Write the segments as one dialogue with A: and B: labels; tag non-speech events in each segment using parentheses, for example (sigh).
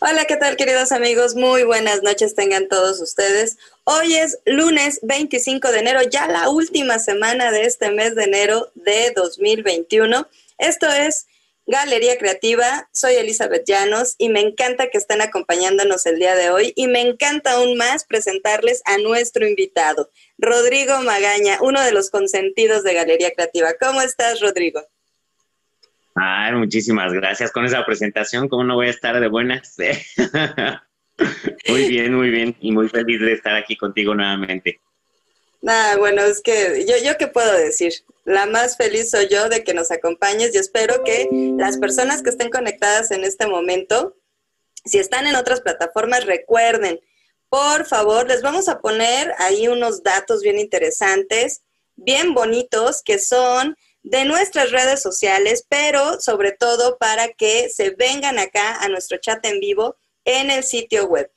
A: Hola, ¿qué tal queridos amigos? Muy buenas noches tengan todos ustedes. Hoy es lunes 25 de enero, ya la última semana de este mes de enero de 2021. Esto es Galería Creativa, soy Elizabeth Llanos y me encanta que estén acompañándonos el día de hoy y me encanta aún más presentarles a nuestro invitado, Rodrigo Magaña, uno de los consentidos de Galería Creativa. ¿Cómo estás, Rodrigo?
B: Ay, muchísimas gracias con esa presentación. ¿Cómo no voy a estar de buenas? (laughs) muy bien, muy bien. Y muy feliz de estar aquí contigo nuevamente.
A: Nada, bueno, es que yo, yo qué puedo decir. La más feliz soy yo de que nos acompañes y espero que las personas que estén conectadas en este momento, si están en otras plataformas, recuerden, por favor, les vamos a poner ahí unos datos bien interesantes, bien bonitos, que son de nuestras redes sociales, pero sobre todo para que se vengan acá a nuestro chat en vivo en el sitio web.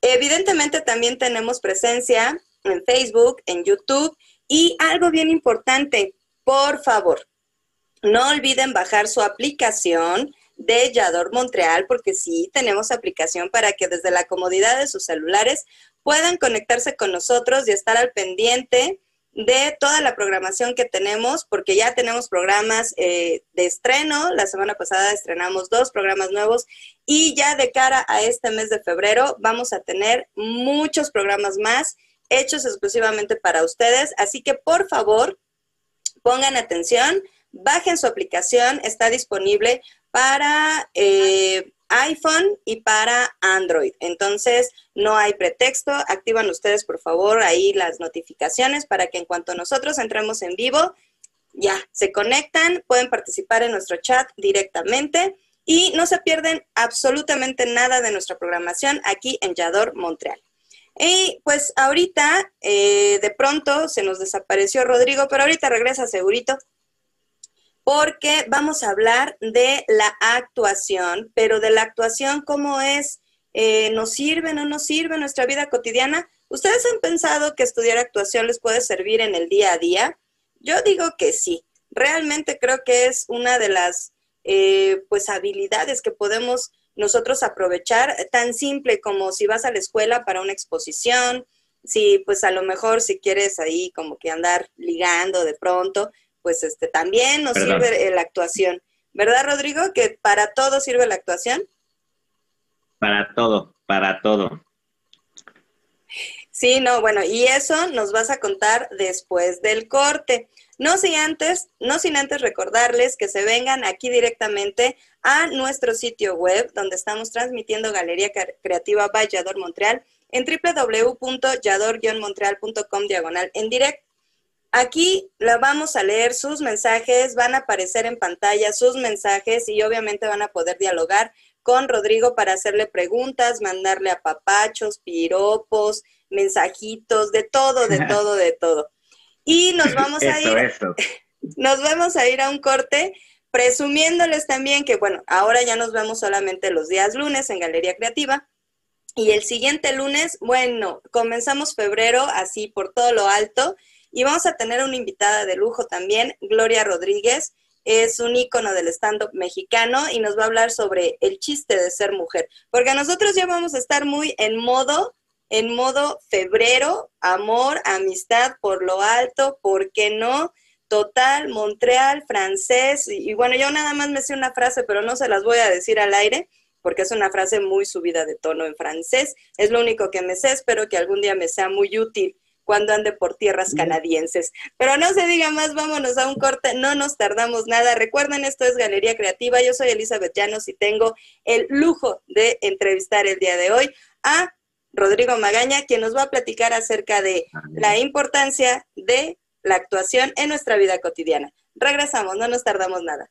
A: Evidentemente también tenemos presencia en Facebook, en YouTube y algo bien importante, por favor, no olviden bajar su aplicación de Yador Montreal, porque sí tenemos aplicación para que desde la comodidad de sus celulares puedan conectarse con nosotros y estar al pendiente de toda la programación que tenemos, porque ya tenemos programas eh, de estreno. La semana pasada estrenamos dos programas nuevos y ya de cara a este mes de febrero vamos a tener muchos programas más hechos exclusivamente para ustedes. Así que por favor, pongan atención, bajen su aplicación, está disponible para eh, iPhone y para Android. Entonces, no hay pretexto. Activan ustedes, por favor, ahí las notificaciones para que en cuanto nosotros entremos en vivo, ya se conectan, pueden participar en nuestro chat directamente y no se pierden absolutamente nada de nuestra programación aquí en Yador Montreal. Y pues ahorita, eh, de pronto se nos desapareció Rodrigo, pero ahorita regresa segurito porque vamos a hablar de la actuación, pero de la actuación, ¿cómo es? Eh, ¿Nos sirve, no nos sirve nuestra vida cotidiana? ¿Ustedes han pensado que estudiar actuación les puede servir en el día a día? Yo digo que sí. Realmente creo que es una de las eh, pues habilidades que podemos nosotros aprovechar, tan simple como si vas a la escuela para una exposición, si pues a lo mejor si quieres ahí como que andar ligando de pronto, pues este también nos sirve la actuación. ¿Verdad, Rodrigo? Que para todo sirve la actuación.
B: Para todo, para todo.
A: Sí, no, bueno, y eso nos vas a contar después del corte. No sin antes, no sin antes recordarles que se vengan aquí directamente a nuestro sitio web donde estamos transmitiendo Galería Creativa by Yador Montreal en www.yador-montreal.com diagonal en directo. Aquí la vamos a leer sus mensajes, van a aparecer en pantalla sus mensajes y obviamente van a poder dialogar con Rodrigo para hacerle preguntas, mandarle a papachos, piropos, mensajitos, de todo, de (laughs) todo, de todo. Y nos vamos a ir, (laughs) nos vamos a ir a un corte presumiéndoles también que, bueno, ahora ya nos vemos solamente los días lunes en Galería Creativa. Y el siguiente lunes, bueno, comenzamos febrero así por todo lo alto y vamos a tener una invitada de lujo también, Gloria Rodríguez. Es un ícono del stand-up mexicano y nos va a hablar sobre el chiste de ser mujer. Porque nosotros ya vamos a estar muy en modo, en modo febrero, amor, amistad por lo alto, ¿por qué no? Total, Montreal, francés. Y, y bueno, yo nada más me sé una frase, pero no se las voy a decir al aire porque es una frase muy subida de tono en francés. Es lo único que me sé, espero que algún día me sea muy útil cuando ande por tierras canadienses. Pero no se diga más, vámonos a un corte, no nos tardamos nada. Recuerden, esto es Galería Creativa, yo soy Elizabeth Llanos y tengo el lujo de entrevistar el día de hoy a Rodrigo Magaña, quien nos va a platicar acerca de la importancia de la actuación en nuestra vida cotidiana. Regresamos, no nos tardamos nada.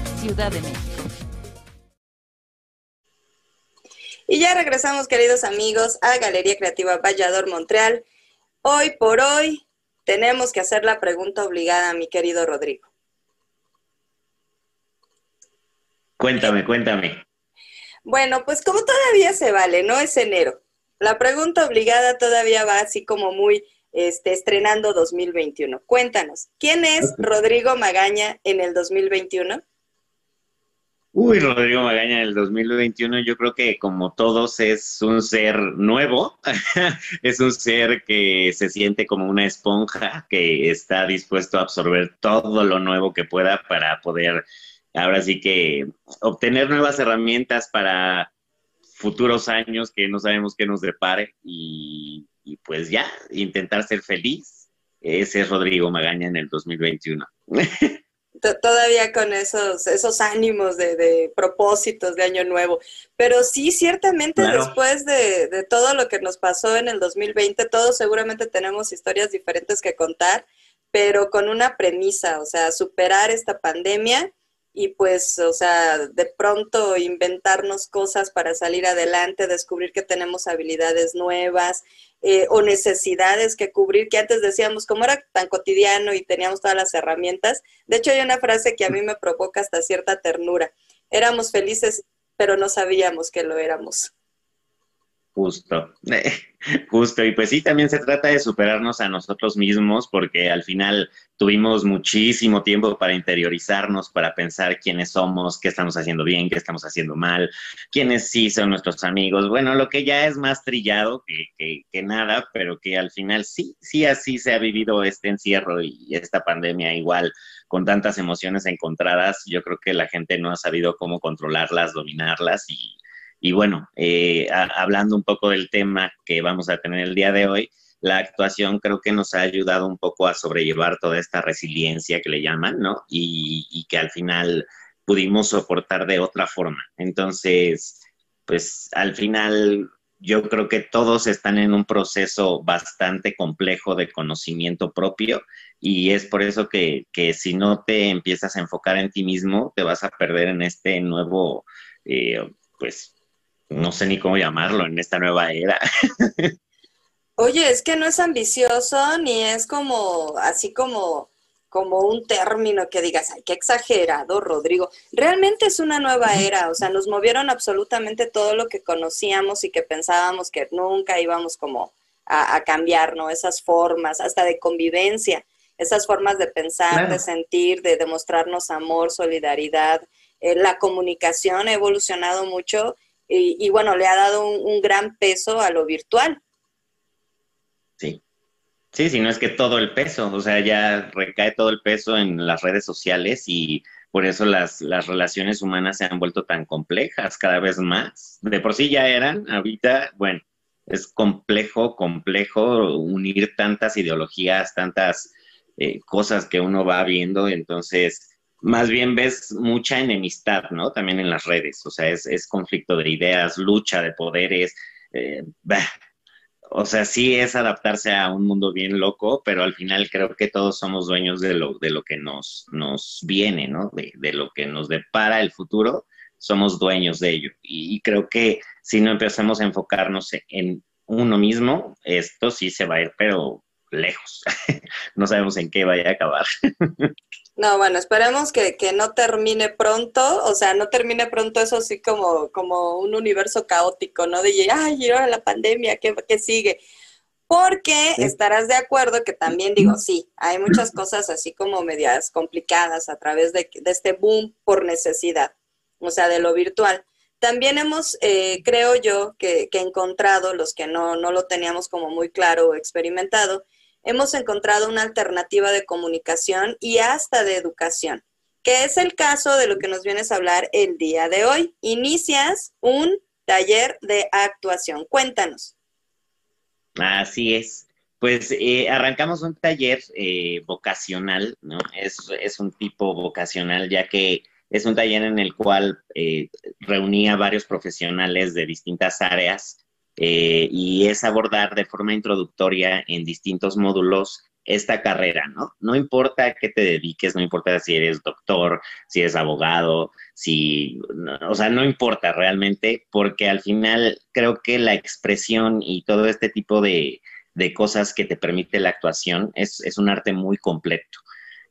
C: Ciudad de México.
A: Y ya regresamos, queridos amigos, a Galería Creativa Vallador Montreal. Hoy por hoy tenemos que hacer la pregunta obligada, mi querido Rodrigo.
B: Cuéntame, cuéntame.
A: Bueno, pues como todavía se vale, no es enero. La pregunta obligada todavía va así como muy este, estrenando 2021. Cuéntanos, ¿quién es Rodrigo Magaña en el 2021?
B: Uy, Rodrigo Magaña en el 2021 yo creo que como todos es un ser nuevo, (laughs) es un ser que se siente como una esponja, que está dispuesto a absorber todo lo nuevo que pueda para poder ahora sí que obtener nuevas herramientas para futuros años que no sabemos qué nos depare y, y pues ya, intentar ser feliz. Ese es Rodrigo Magaña en el 2021. (laughs)
A: todavía con esos, esos ánimos de, propósitos de año nuevo. Pero sí, ciertamente después de, de, todo lo que nos pasó en el 2020, todos seguramente tenemos historias diferentes que contar, pero con una premisa, o sea, superar esta pandemia y pues, o sea, de pronto inventarnos cosas para salir adelante, descubrir que tenemos habilidades nuevas eh, o necesidades que cubrir, que antes decíamos, como era tan cotidiano y teníamos todas las herramientas. De hecho, hay una frase que a mí me provoca hasta cierta ternura. Éramos felices, pero no sabíamos que lo éramos.
B: Justo, (laughs) justo. Y pues sí, también se trata de superarnos a nosotros mismos porque al final tuvimos muchísimo tiempo para interiorizarnos, para pensar quiénes somos, qué estamos haciendo bien, qué estamos haciendo mal, quiénes sí son nuestros amigos. Bueno, lo que ya es más trillado que, que nada, pero que al final sí, sí así se ha vivido este encierro y esta pandemia igual con tantas emociones encontradas. Yo creo que la gente no ha sabido cómo controlarlas, dominarlas y y bueno, eh, hablando un poco del tema que vamos a tener el día de hoy, la actuación creo que nos ha ayudado un poco a sobrellevar toda esta resiliencia que le llaman, ¿no? Y, que al final pudimos soportar de otra forma. Entonces, pues al final yo creo que todos están en un proceso bastante complejo de conocimiento propio y es por eso que, que si no te empiezas a enfocar en ti mismo, te vas a perder en este nuevo, eh, pues, no sé ni cómo llamarlo en esta nueva era. (laughs)
A: Oye, es que no es ambicioso ni es como así como como un término que digas, ay, qué exagerado, Rodrigo. Realmente es una nueva era, o sea, nos movieron absolutamente todo lo que conocíamos y que pensábamos que nunca íbamos como a, cambiar, ¿no? Esas formas, hasta de convivencia, esas formas de pensar, de sentir, de demostrarnos amor, solidaridad. Eh, la comunicación ha evolucionado mucho y, bueno, le ha dado un, gran peso a lo virtual.
B: Sí. Sí, si no es que todo el peso, o sea, ya recae todo el peso en las redes sociales y por eso las, las relaciones humanas se han vuelto tan complejas cada vez más. De por sí ya eran, ahorita, bueno, es complejo, complejo unir tantas ideologías, tantas eh, cosas que uno va viendo, entonces más bien ves mucha enemistad, ¿no? También en las redes, o sea, es, conflicto de ideas, lucha de poderes, eh, o sea, sí es adaptarse a un mundo bien loco, pero al final creo que todos somos dueños de lo, de lo que nos, nos viene, ¿no? De, lo que nos depara el futuro, somos dueños de ello. Y, y creo que si no empezamos a enfocarnos en uno mismo, esto sí se va a ir, pero lejos. (laughs) no sabemos en qué vaya a acabar. (laughs)
A: No, bueno, esperemos que, no termine pronto, o sea, no termine pronto eso así como, como un universo caótico, ¿no? De, ay, ahora la pandemia, ¿qué, qué sigue? Porque estarás de acuerdo que también digo, sí, hay muchas cosas así como medias complicadas a través de, este boom por necesidad, o sea, de lo virtual. También hemos, eh, creo yo, que, que, encontrado, los que no, no lo teníamos como muy claro o experimentado, hemos encontrado una alternativa de comunicación y hasta de educación. que es el caso de lo que nos vienes a hablar el día de hoy. Inicias un taller de actuación. Cuéntanos.
B: Así es. Pues eh, arrancamos un taller eh, vocacional, ¿no? Es, es, un tipo vocacional, ya que es un taller en el cual eh, reunía varios profesionales de distintas áreas y es abordar de forma introductoria en distintos módulos esta carrera, ¿no? No importa a qué te dediques, no importa si eres doctor, si eres abogado, si, o sea, no importa realmente, porque al final creo que la expresión y todo este tipo de, cosas que te permite la actuación es, un arte muy completo,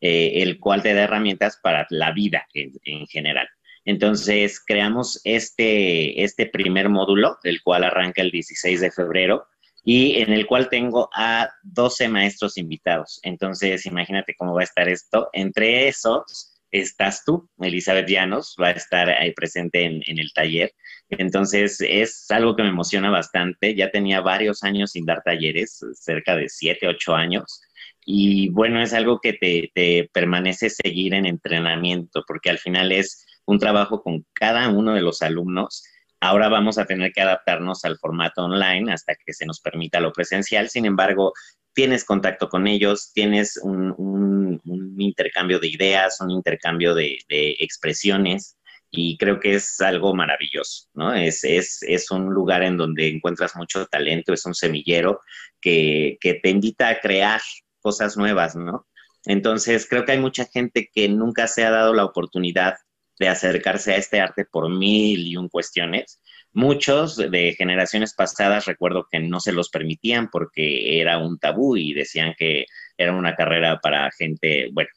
B: eh, el cual te da herramientas para la vida en general. Entonces, creamos este, este primer módulo, el cual arranca el 16 de febrero, y en el cual tengo a 12 maestros invitados. Entonces, imagínate cómo va a estar esto. Entre esos estás tú, Elizabeth Llanos, va a estar ahí presente en, el taller. Entonces, es algo que me emociona bastante. Ya tenía varios años sin dar talleres, cerca de 7, 8 años. Y bueno, es algo que te, te permanece seguir en entrenamiento, porque al final es un trabajo con cada uno de los alumnos Ahora vamos a tener que adaptarnos al formato online hasta que se nos permita lo presencial. Sin embargo, tienes contacto con ellos, tienes un, intercambio de ideas, un intercambio de, expresiones y creo que es algo maravilloso, ¿no? Es, es, un lugar en donde encuentras mucho talento, es un semillero que, que te invita a crear cosas nuevas, ¿no? Entonces, creo que hay mucha gente que nunca se ha dado la oportunidad de acercarse a este arte por mil y un cuestiones. Muchos de generaciones pasadas recuerdo que no se los permitían porque era un tabú y decían que era una carrera para gente, bueno,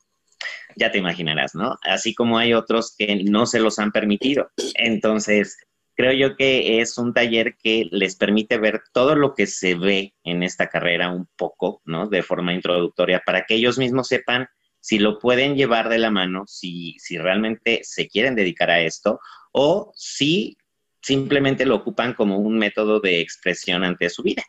B: ya te imaginarás, ¿no? Así como hay otros que no se los han permitido. Entonces, creo yo que es un taller que les permite ver todo lo que se ve en esta carrera un poco, ¿no? De forma introductoria, para que ellos mismos sepan si lo pueden llevar de la mano, si, si realmente se quieren dedicar a esto o si simplemente lo ocupan como un método de expresión ante su vida.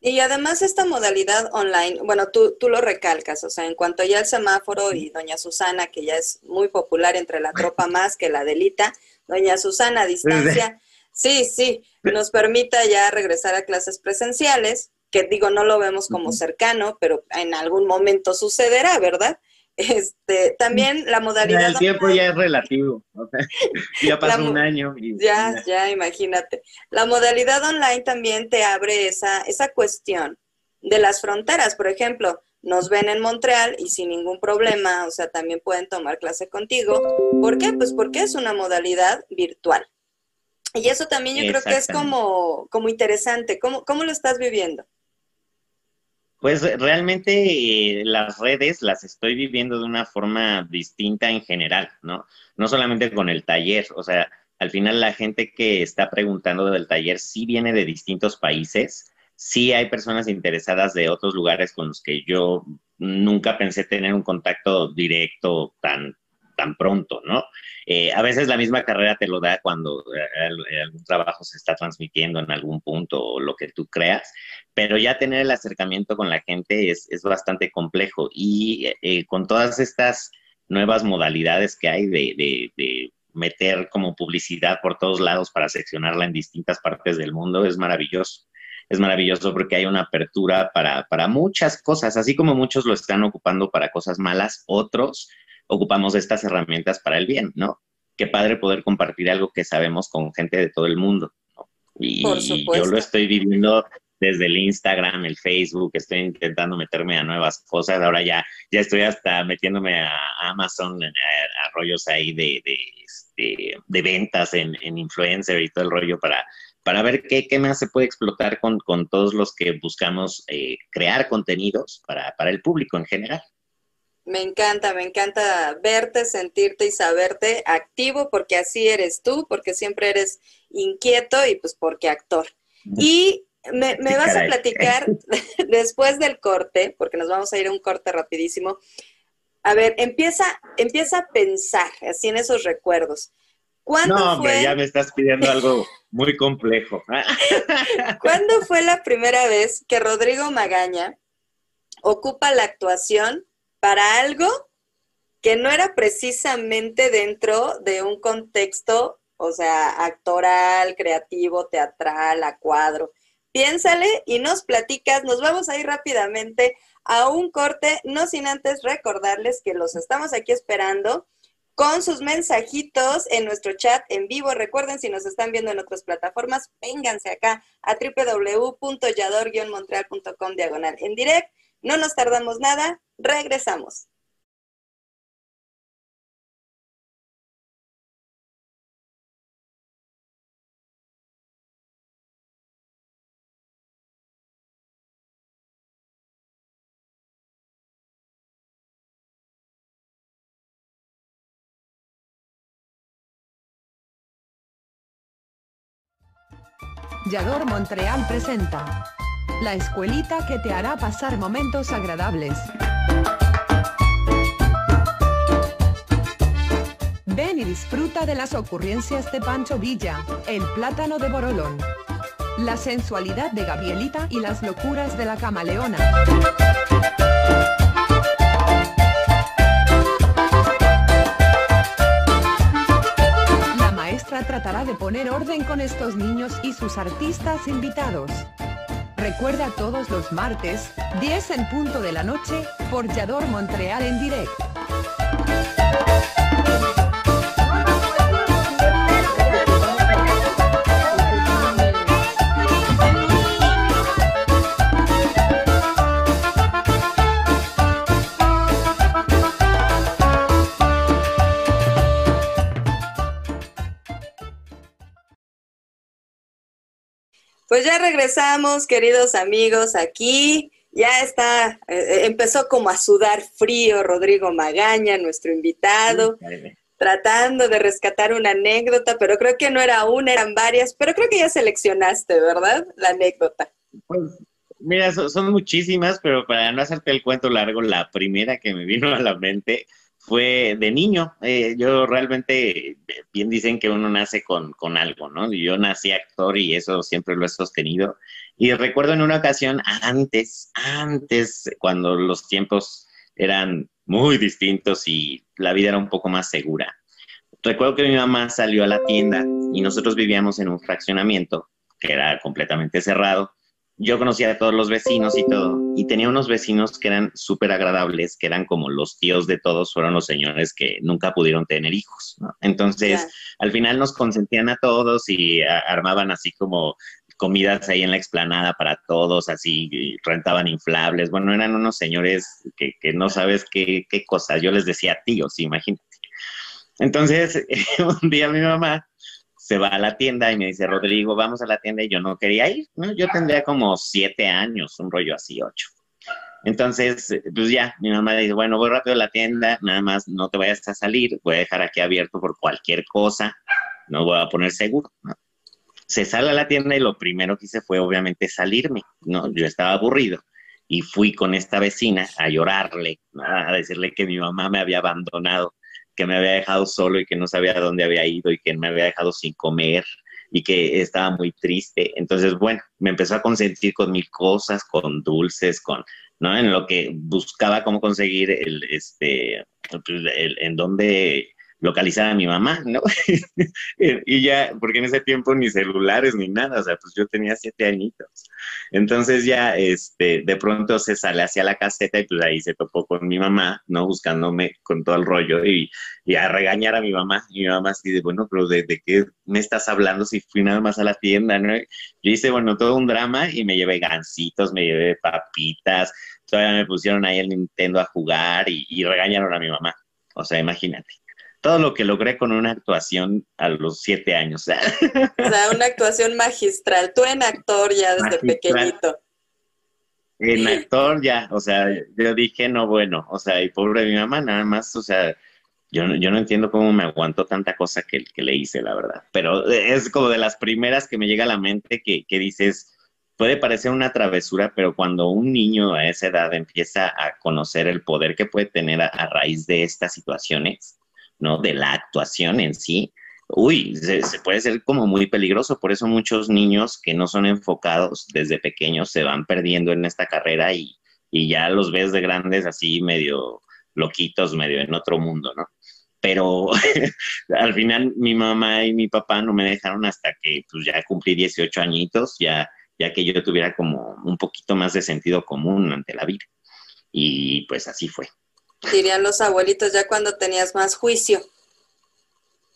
A: Y además esta modalidad online, bueno, tú, tú lo recalcas, o sea, en cuanto ya el semáforo y doña Susana, que ya es muy popular entre la tropa (laughs) más que la delita, doña Susana a distancia, (laughs) sí, sí, nos permita ya regresar a clases presenciales, que digo, no lo vemos como cercano, pero en algún momento sucederá, ¿verdad? Este, también la modalidad.
B: El tiempo ya es relativo, (laughs) ya pasó un año.
A: ya, ya, imagínate. La modalidad online también te abre esa, esa cuestión de las fronteras. Por ejemplo, nos ven en Montreal y sin ningún problema, o sea, también pueden tomar clase contigo. ¿Por qué? Pues porque es una modalidad virtual. Y eso también yo creo que es como, como interesante. ¿Cómo, ¿Cómo lo estás viviendo?
B: Pues realmente eh, las redes las estoy viviendo de una forma distinta en general, ¿no? No solamente con el taller, o sea, al final la gente que está preguntando del taller sí viene de distintos países, sí hay personas interesadas de otros lugares con los que yo nunca pensé tener un contacto directo tan, tan pronto, ¿no? Eh, a veces la misma carrera te lo da cuando eh, algún trabajo se está transmitiendo en algún punto o lo que tú creas, pero ya tener el acercamiento con la gente es, bastante complejo y eh, con todas estas nuevas modalidades que hay de, meter como publicidad por todos lados para seccionarla en distintas partes del mundo es maravilloso es maravilloso porque hay una apertura para, para, muchas cosas, así como muchos lo están ocupando para cosas malas, otros ocupamos estas herramientas para el bien, ¿no? Qué padre poder compartir algo que sabemos con gente de todo el mundo. ¿no? Y, yo lo estoy viviendo desde el Instagram, el Facebook, estoy intentando meterme a nuevas cosas. Ahora ya, ya estoy hasta metiéndome a Amazon, a, rollos ahí de, de, este, de ventas en, en, influencer y todo el rollo para, para ver qué, qué más se puede explotar con, con todos los que buscamos eh, crear contenidos para, para el público en general.
A: Me encanta, me encanta verte, sentirte y saberte activo, porque así eres tú, porque siempre eres inquieto y pues porque actor. Y me, vas a platicar (laughs) después del corte, porque nos vamos a ir a un corte rapidísimo. A ver, empieza, empieza a pensar así en esos recuerdos.
B: ¿Cuándo no, hombre, ya me estás pidiendo algo muy complejo. (laughs)
A: ¿Cuándo fue la primera vez que Rodrigo Magaña ocupa la actuación para algo que no era precisamente dentro de un contexto, o sea, actoral, creativo, teatral, a cuadro. Piénsale y nos platicas, nos vamos a ir rápidamente a un corte, no sin antes recordarles que los estamos aquí esperando con sus mensajitos en nuestro chat en vivo. Recuerden, si nos están viendo en otras plataformas, vénganse acá a www.yador-montreal.com diagonal en direct. No nos tardamos nada, regresamos.
D: Yador Montreal presenta La escuelita que te hará pasar momentos agradables. Ven y disfruta de las ocurrencias de Pancho Villa, el plátano de Borolón, la sensualidad de Gabrielita y las locuras de la camaleona. tratará de poner orden con estos niños y sus artistas invitados. Recuerda todos los martes, 10 en punto de la noche, por Yador Montreal en directo.
A: Pues ya regresamos, queridos amigos, aquí. Ya está, eh, empezó como a sudar frío Rodrigo Magaña, nuestro invitado, tratando de rescatar una anécdota, pero creo que no era una, eran varias, pero creo que ya seleccionaste, ¿verdad? La anécdota.
B: Pues, mira, son muchísimas, pero para no hacerte el cuento largo, la primera que me vino a la mente fue de niño. Eh, yo realmente, bien dicen que uno nace con, con, algo, ¿no? Yo nací actor y eso siempre lo he sostenido. Y recuerdo en una ocasión, antes, antes, cuando los tiempos eran muy distintos y la vida era un poco más segura. Recuerdo que mi mamá salió a la tienda y nosotros vivíamos en un fraccionamiento que era completamente cerrado yo conocía a todos los vecinos y todo, y tenía unos vecinos que eran súper agradables, que eran como los tíos de todos, fueron los señores que nunca pudieron tener hijos, ¿no? Entonces, al final nos consentían a todos y armaban así como comidas ahí en la explanada para todos, así rentaban inflables. Bueno, eran unos señores que, que no sabes qué, qué cosa. Yo les decía tíos, imagínate. Entonces, (laughs) un día mi mamá se va a la tienda y me dice, Rodrigo, vamos a la tienda y yo no quería ir, ¿no? Yo tendría como siete años, un rollo así, ocho. Entonces, pues ya, mi mamá dice, bueno, voy rápido a la tienda, nada más no te vayas a salir, voy a dejar aquí abierto por cualquier cosa, no voy a poner seguro, Se sale a la tienda y lo primero que hice fue obviamente salirme, ¿no? Yo estaba aburrido y fui con esta vecina a llorarle, a decirle que mi mamá me había abandonado que me había dejado solo y que no sabía dónde había ido y que me había dejado sin comer y que estaba muy triste. Entonces, bueno, me empezó a consentir con mil cosas, con dulces, con, ¿no? En lo que buscaba cómo conseguir el, este, el, en dónde localizar a mi mamá, ¿no? (laughs) y ya, porque en ese tiempo ni celulares ni nada, o sea, pues yo tenía siete añitos. Entonces ya, este, de pronto se sale hacia la caseta y pues ahí se topó con mi mamá, ¿no? Buscándome con todo el rollo y, y a regañar a mi mamá. Y mi mamá así de, bueno, pero ¿de, qué me estás hablando si fui nada más a la tienda, ¿no? Yo hice, bueno, todo un drama y me llevé gancitos, me llevé papitas, todavía me pusieron ahí el Nintendo a jugar y, y regañaron a mi mamá. O sea, imagínate todo lo que logré con una actuación a los siete años.
A: O sea, una actuación magistral. Tú en actor ya desde pequeñito.
B: En actor ya, o sea, yo dije, no, bueno, o sea, y pobre mi mamá, nada más, o sea, yo, yo no entiendo cómo me aguantó tanta cosa que, que, le hice, la verdad. Pero es como de las primeras que me llega a la mente que, que dices, puede parecer una travesura, pero cuando un niño a esa edad empieza a conocer el poder que puede tener a raíz de estas situaciones, ¿no? De la actuación en sí, uy, se, puede ser como muy peligroso. Por eso muchos niños que no son enfocados desde pequeños se van perdiendo en esta carrera y, ya los ves de grandes así medio loquitos, medio en otro mundo, ¿no? Pero (laughs) al final mi mamá y mi papá no me dejaron hasta que pues ya cumplí 18 añitos, ya, ya que yo tuviera como un poquito más de sentido común ante la vida. Y pues así fue.
A: Dirían los abuelitos ya cuando tenías más juicio.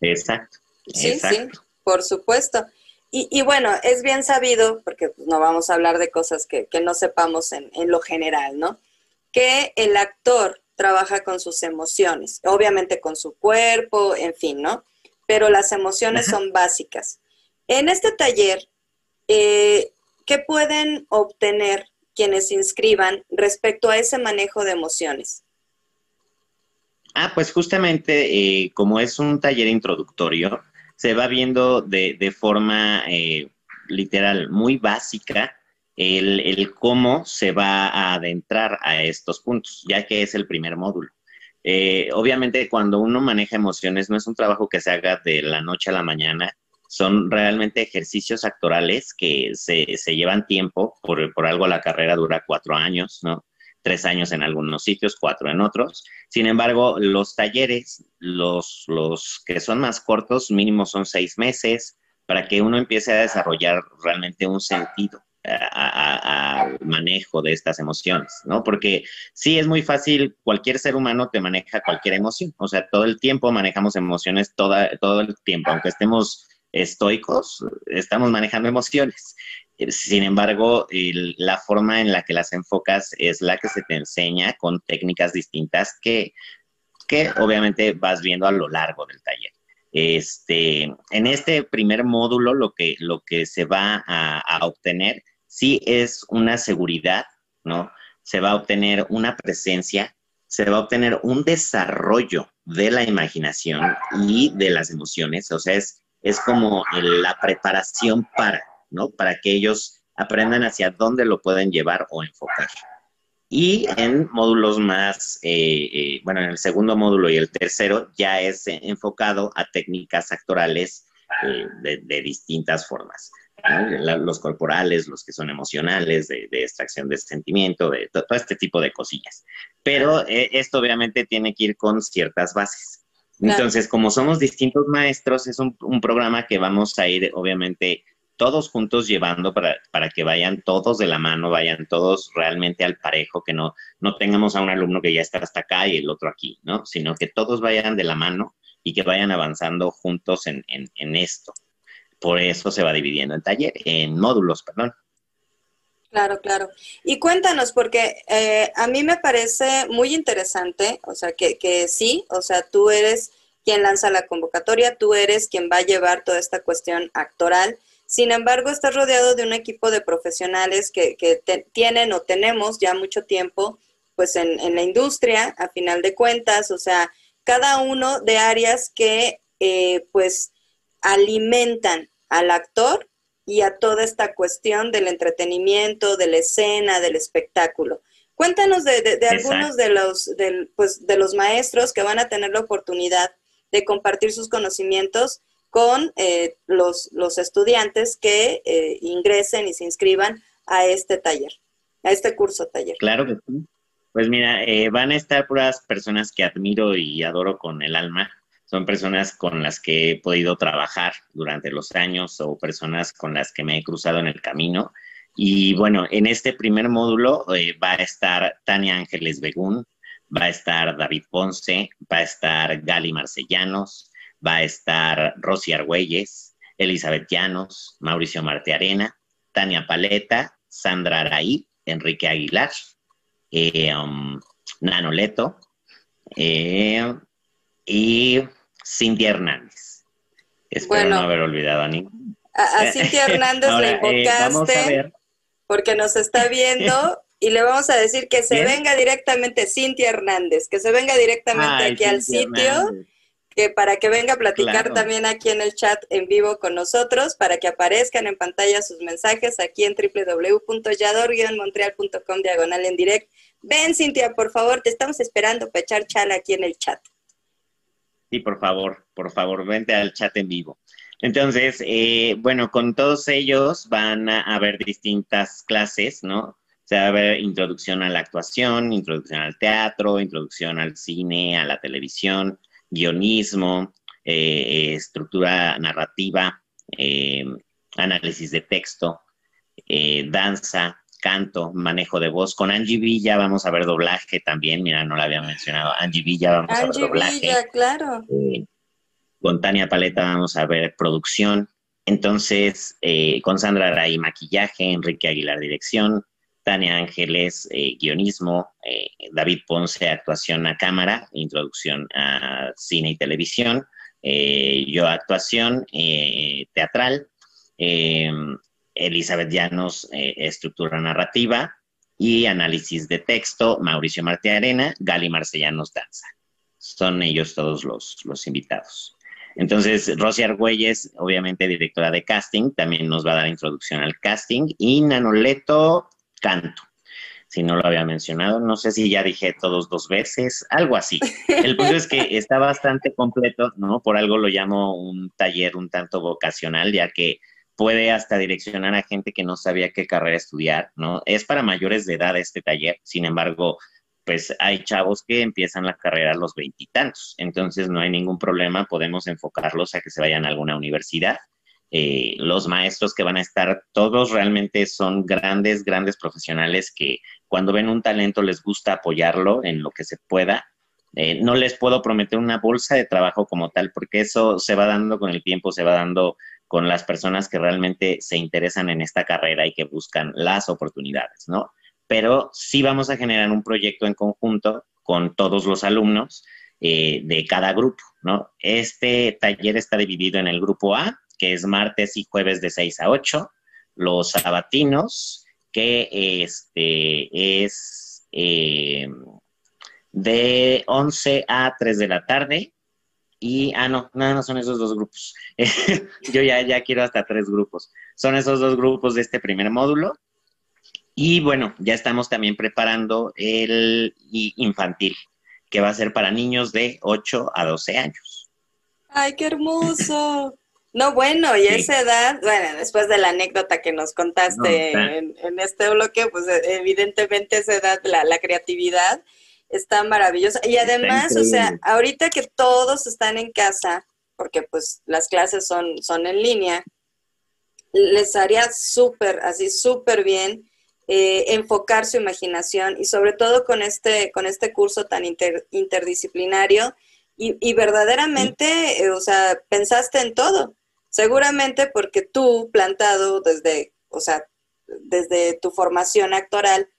B: Exacto.
A: Sí, sí, por supuesto. Y, bueno, es bien sabido, porque no vamos a hablar de cosas que, no sepamos en, lo general, ¿no? Que el actor trabaja con sus emociones, obviamente con su cuerpo, en fin, ¿no? Pero las emociones son básicas. En este taller, eh, ¿qué pueden obtener quienes se inscriban respecto a ese manejo de emociones?
B: Ah, pues justamente eh, como es un taller introductorio, se va viendo de, forma eh, literal muy básica el, cómo se va a adentrar a estos puntos, ya que es el primer módulo. Eh, obviamente cuando uno maneja emociones no es un trabajo que se haga de la noche a la mañana, son realmente ejercicios actorales que se, llevan tiempo, por, por algo la carrera dura cuatro años, ¿no? Tres años en algunos sitios, cuatro en otros. Sin embargo, los talleres, los, los que son más cortos, mínimo son seis meses, para que uno empiece a desarrollar realmente un sentido al manejo de estas emociones, ¿no? Porque sí es muy fácil, cualquier ser humano te maneja cualquier emoción, o sea, todo el tiempo manejamos emociones, toda, todo el tiempo, aunque estemos estoicos, estamos manejando emociones. Sin embargo, la forma en la que las enfocas es la que se te enseña con técnicas distintas que, que obviamente vas viendo a lo largo del taller. Este, en este primer módulo lo que, lo que se va a, a obtener sí es una seguridad, ¿no? Se va a obtener una presencia, se va a obtener un desarrollo de la imaginación y de las emociones, o sea, es, es como la preparación para, ¿no? Para que ellos aprendan hacia dónde lo pueden llevar o enfocar. Y en módulos más, eh, eh, bueno, en el segundo módulo y el tercero ya es enfocado a técnicas actorales eh, de, distintas formas. los corporales, los que son emocionales, de, extracción de sentimiento, de todo este tipo de cosillas. Pero esto obviamente tiene que ir con ciertas bases. Entonces, como somos distintos maestros, es un, un programa que vamos a ir, obviamente, todos juntos llevando para, para, que vayan todos de la mano, vayan todos realmente al parejo, que no, no tengamos a un alumno que ya está hasta acá y el otro aquí, ¿no? Sino que todos vayan de la mano y que vayan avanzando juntos en, en, esto. Por eso se va dividiendo el taller, en módulos, perdón.
A: Claro, claro. Y cuéntanos, porque eh, a mí me parece muy interesante, o sea, que, que sí, o sea, tú eres quien lanza la convocatoria, tú eres quien va a llevar toda esta cuestión actoral sin embargo, estás rodeado de un equipo de profesionales que, tienen o tenemos ya mucho tiempo pues en, la industria, a final de cuentas, o sea, cada uno de áreas que eh, pues alimentan al actor y a toda esta cuestión del entretenimiento, de la escena, del espectáculo. Cuéntanos de, algunos de los, pues, de los maestros que van a tener la oportunidad de compartir sus conocimientos con eh, los, los, estudiantes que eh, ingresen y se inscriban a este taller, a este curso taller.
B: Claro que sí. Pues mira, eh, van a estar puras personas que admiro y adoro con el alma. Son personas con las que he podido trabajar durante los años o personas con las que me he cruzado en el camino. Y bueno, en este primer módulo va a estar Tania Ángeles Begún, va a estar David Ponce, va a estar Gali Marcellanos, va a estar Rosy Argüelles, Elizabeth Llanos, Mauricio Martearena, Tania Paleta, Sandra Araí, Enrique Aguilar, eh, um, Nano Leto eh, y Cintia Hernández. Espero no haber olvidado a ningún.
A: A, Cintia (laughs) Hernández eh, invocaste porque nos está viendo (laughs) y le vamos a decir que se venga directamente Cintia Hernández, que se venga directamente aquí al sitio que para que venga a platicar también aquí en el chat en vivo con nosotros, para que aparezcan en pantalla sus mensajes aquí en www.yador-montreal.com diagonal en direct. Ven, Cintia, por favor, te estamos esperando para echar chala aquí en el chat.
B: Sí, por favor, por favor, vente al chat en vivo. Entonces, eh, bueno, con todos ellos van a haber distintas clases, ¿no? Se va a ver introducción a la actuación, introducción al teatro, introducción al cine, a la televisión, guionismo, eh, estructura narrativa, eh, análisis de texto, eh, danza, canto, manejo de voz. Con Angie Villa vamos a ver doblaje también. Mira, no la había mencionado. Angie Villa vamos a ver doblaje. Villa,
A: claro.
B: con Tania Paleta vamos a ver producción. Entonces, con Sandra Ray, maquillaje, Enrique Aguilar, dirección, Tania Ángeles, guionismo, David Ponce, actuación a cámara, introducción a cine y televisión, eh, yo actuación eh, teatral, eh, Elizabeth Llanos, estructura narrativa y análisis de texto, Mauricio Marte Arena, Gali Marcellanos Danza. Son ellos todos los, los invitados. Entonces, Rosy Argüelles, obviamente directora de casting, también nos va a dar introducción al casting y Nanoleto Canto si no lo había mencionado. No sé si ya dije todos dos veces, algo así. El punto es que (laughs) está bastante completo, ¿no? Por algo lo llamo un taller un tanto vocacional, ya que puede hasta direccionar a gente que no sabía qué carrera estudiar, ¿no? Es para mayores de edad este taller, sin embargo, pues hay chavos que empiezan la carrera a los veintitantos, entonces no hay ningún problema, podemos enfocarlos a que se vayan a alguna universidad eh, los maestros que van a estar, todos realmente son grandes, grandes profesionales que cuando ven un talento les gusta apoyarlo en lo que se pueda. Eh, no les puedo prometer una bolsa de trabajo como tal, porque eso se va dando con el tiempo, se va dando con las personas que realmente se interesan en esta carrera y que buscan las oportunidades, ¿no? Pero sí vamos a generar un proyecto en conjunto con todos los alumnos eh, de cada grupo, ¿no? Este taller está dividido en el grupo A, que es martes y jueves de 6 a 8, los sabatinos, que este, es eh, de 11 a 3 de la tarde. Y, ah, no, nada más son esos dos grupos. (laughs) Yo ya, ya quiero hasta tres grupos. Son esos dos grupos de este primer módulo. Y bueno, ya estamos también preparando el infantil, que va a ser para niños de 8 a 12 años.
A: ¡Ay, qué hermoso! No, bueno, y esa edad, bueno, después de la anécdota que nos contaste en, este bloque, pues e, evidentemente esa edad, la, la creatividad está maravillosa. Y además, o sea, ahorita que todos están en casa, porque pues las clases son, son en línea, les haría súper, así súper bien eh, enfocar su imaginación y sobre todo con este, con este curso tan interdisciplinario. Y, y verdaderamente, eh, o sea, pensaste en todo Seguramente porque tú, plantado desde, o sea, desde tu formación actoral,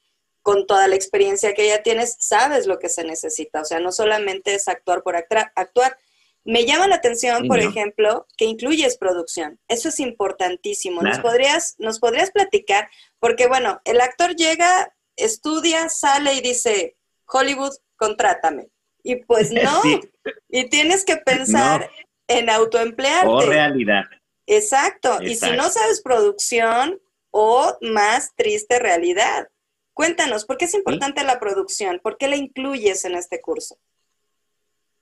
A: con toda la experiencia que ya tienes, sabes lo que se necesita. O sea, no solamente es actuar por actuar. Me llama la atención, por ejemplo, que incluyes producción. Eso es importantísimo. ¿Nos, podrías, ¿Nos podrías platicar? Porque, bueno, el actor llega, estudia, sale y dice, Hollywood, contrátame. Y pues (laughs) no. Y tienes que pensar en autoemplearte.
B: O realidad.
A: Exacto. Y si no sabes producción, o más triste realidad. Cuéntanos, ¿por qué es importante la producción? ¿Por qué la incluyes en este curso?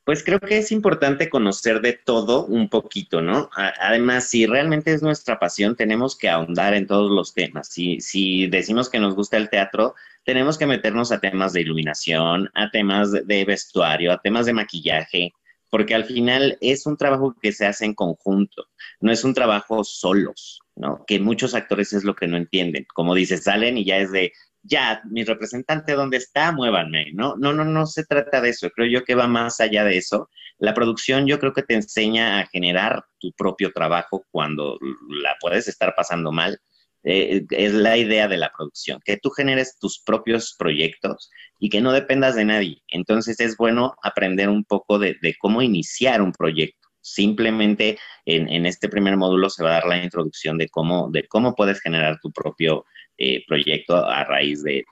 B: Pues creo que es importante conocer de todo un poquito, ¿no? Además, si realmente es nuestra pasión, tenemos que ahondar en todos los temas. Si, si decimos que nos gusta el teatro, tenemos que meternos a temas de iluminación, a temas de vestuario, a temas de maquillaje, porque al final es un trabajo que se hace en conjunto, no es un trabajo solos, ¿no? Que muchos actores es lo que no entienden. Como dices, salen y ya es de, ya, mi representante, ¿dónde está? Muévanme, ¿no? No, no, no se trata de eso. Creo yo que va más allá de eso. La producción yo creo que te enseña a generar tu propio trabajo cuando la puedes estar pasando mal eh, es la idea de la producción, que tú generes tus propios proyectos y que no dependas de nadie. Entonces es bueno aprender un poco de, cómo iniciar un proyecto. Simplemente en, este primer módulo se va a dar la introducción de cómo, de cómo puedes generar tu propio eh, proyecto a raíz de,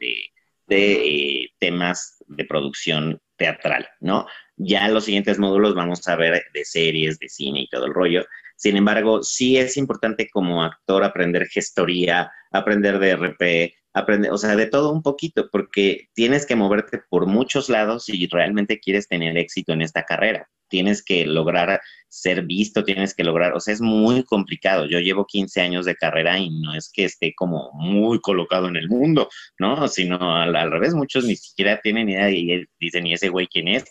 B: eh, temas de producción teatral, ¿no? Ya en los siguientes módulos vamos a ver de series, de cine y todo el rollo. Sin embargo, sí es importante como actor aprender gestoría, aprender de RP, aprender, o sea, de todo un poquito, porque tienes que moverte por muchos lados si realmente quieres tener éxito en esta carrera. tienes que lograr ser visto, tienes que lograr, o sea, es muy complicado. Yo llevo 15 años de carrera y no es que esté como muy colocado en el mundo, ¿no? Sino al, revés, muchos ni siquiera tienen idea y dicen, ¿y ese güey quién es?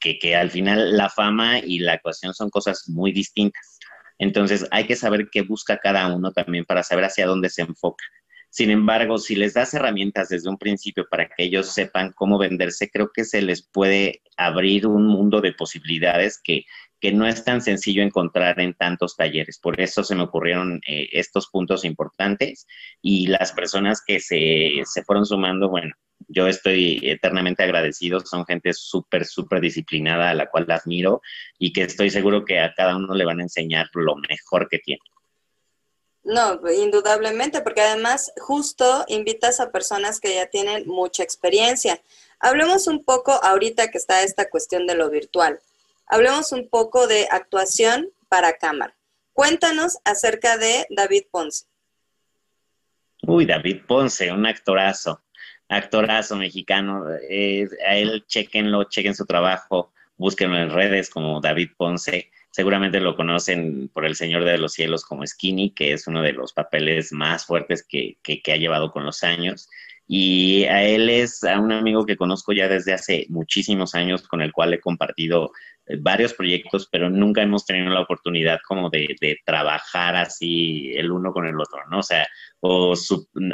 B: Que, que al final la fama y la actuación son cosas muy distintas. Entonces hay que saber qué busca cada uno también para saber hacia dónde se enfoca. Sin embargo, si les das herramientas desde un principio para que ellos sepan cómo venderse, creo que se les puede abrir un mundo de posibilidades que, que no es tan sencillo encontrar en tantos talleres. Por eso se me ocurrieron eh, estos puntos importantes y las personas que se, se fueron sumando, bueno, yo estoy eternamente agradecido, son gente súper, súper disciplinada a la cual admiro y que estoy seguro que a cada uno le van a enseñar lo mejor que tiene.
A: No, indudablemente, porque además justo invitas a personas que ya tienen mucha experiencia. Hablemos un poco ahorita que está esta cuestión de lo virtual. Hablemos un poco de actuación para cámara. Cuéntanos acerca de David Ponce.
B: Uy, David Ponce, un actorazo actorazo mexicano. Eh, a él chequenlo, chequen su trabajo, búsquenlo en redes como David Ponce. Seguramente lo conocen por El Señor de los Cielos como Skinny, que es uno de los papeles más fuertes que, que, que ha llevado con los años. Y a él es a un amigo que conozco ya desde hace muchísimos años, con el cual he compartido eh, varios proyectos, pero nunca hemos tenido la oportunidad como de, trabajar así el uno con el otro, ¿no? O sea, o,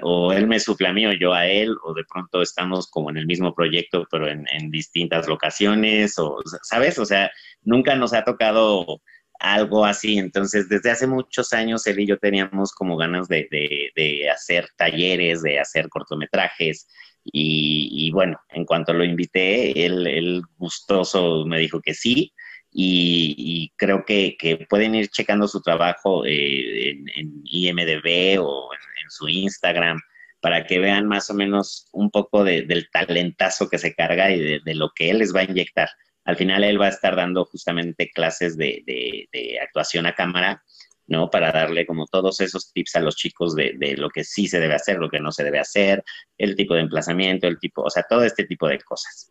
B: o él me suple a mí o yo a él, o de pronto estamos como en el mismo proyecto, pero en, en distintas locaciones, o, ¿sabes? O sea, nunca nos ha tocado algo así. Entonces, desde hace muchos años, él y yo teníamos como ganas de, de, hacer talleres, de hacer cortometrajes. Y, bueno, en cuanto lo invité, él, él gustoso me dijo que sí. Y, y creo que, que, pueden ir checando su trabajo eh, en, en, IMDB o en, su Instagram para que vean más o menos un poco de, del talentazo que se carga y de lo que él les va a inyectar al final él va a estar dando justamente clases de, de, de actuación a cámara, ¿no? Para darle como todos esos tips a los chicos de, de, lo que sí se debe hacer, lo que no se debe hacer, el tipo de emplazamiento, el tipo, o sea, todo este tipo de cosas.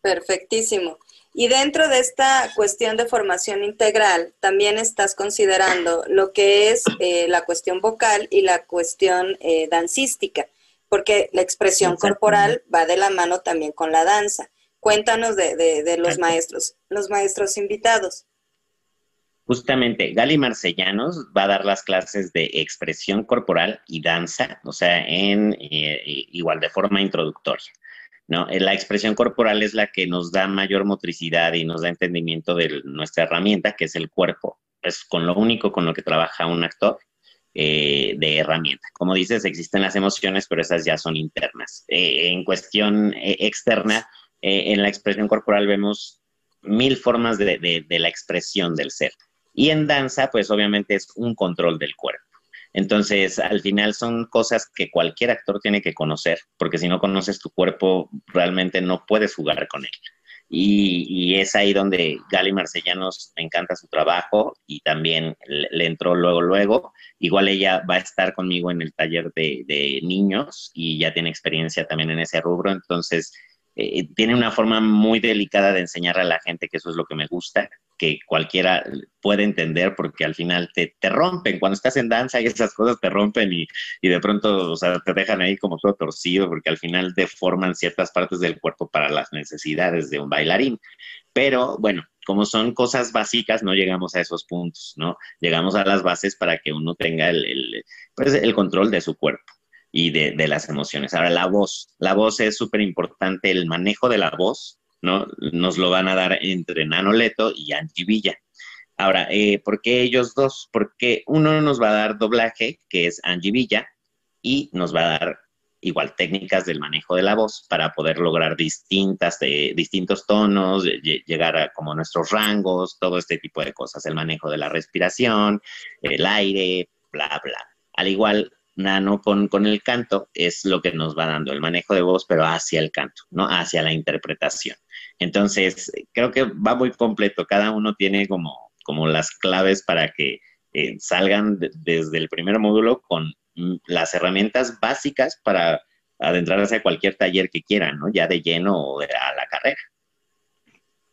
A: Perfectísimo. Y dentro de esta cuestión de formación integral, también estás considerando lo que es eh, la cuestión vocal y la cuestión eh, dancística, porque la expresión corporal va de la mano también con la danza. Cuéntanos de, de, de los maestros, los maestros invitados.
B: Justamente, Gali Marcellanos va a dar las clases de expresión corporal y danza, o sea, en eh, igual de forma introductoria. ¿no? Eh, la expresión corporal es la que nos da mayor motricidad y nos da entendimiento de nuestra herramienta, que es el cuerpo. Es con lo único con lo que trabaja un actor eh, de herramienta. Como dices, existen las emociones, pero esas ya son internas. Eh, en cuestión externa, eh, en la expresión corporal vemos mil formas de, la expresión del ser. Y en danza, pues obviamente es un control del cuerpo. Entonces, al final son cosas que cualquier actor tiene que conocer, porque si no conoces tu cuerpo, realmente no puedes jugar con él. Y, es ahí donde Gali Marcellanos me encanta su trabajo y también le, entró luego, luego. Igual ella va a estar conmigo en el taller de niños y ya tiene experiencia también en ese rubro. Entonces, eh, tiene una forma muy delicada de enseñar a la gente que eso es lo que me gusta, que cualquiera puede entender porque al final te, te rompen, cuando estás en danza y esas cosas te rompen y, y, de pronto o sea, te dejan ahí como todo torcido porque al final deforman ciertas partes del cuerpo para las necesidades de un bailarín. Pero bueno, como son cosas básicas, no llegamos a esos puntos, ¿no? Llegamos a las bases para que uno tenga el, el, pues, el control de su cuerpo y de, las emociones. Ahora, la voz. La voz es súper importante, el manejo de la voz, ¿no? Nos lo van a dar entre Nano Leto y Angie Villa. Ahora, eh, ¿por qué ellos dos? Porque uno nos va a dar doblaje, que es Angie Villa, y nos va a dar igual técnicas del manejo de la voz para poder lograr distintas, de, distintos tonos, llegar a como nuestros rangos, todo este tipo de cosas, el manejo de la respiración, el aire, bla, bla. Al igual, Nano con, con el canto es lo que nos va dando el manejo de voz, pero hacia el canto, ¿no? Hacia la interpretación. Entonces, creo que va muy completo. Cada uno tiene como, como las claves para que eh, salgan de, desde el primer módulo con las herramientas básicas para adentrarse a cualquier taller que quieran, ¿no? Ya de lleno o de, a la carrera.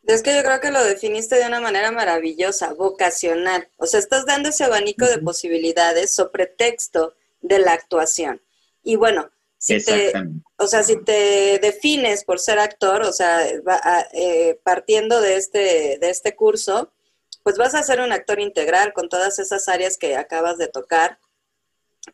A: Es que yo creo que lo definiste de una manera maravillosa, vocacional. O sea, estás dando ese abanico de posibilidades sobre texto de la actuación. Y bueno, si te, o sea, si te defines por ser actor, o sea, eh, partiendo de este, de este curso, pues vas a ser un actor integral con todas esas áreas que acabas de tocar.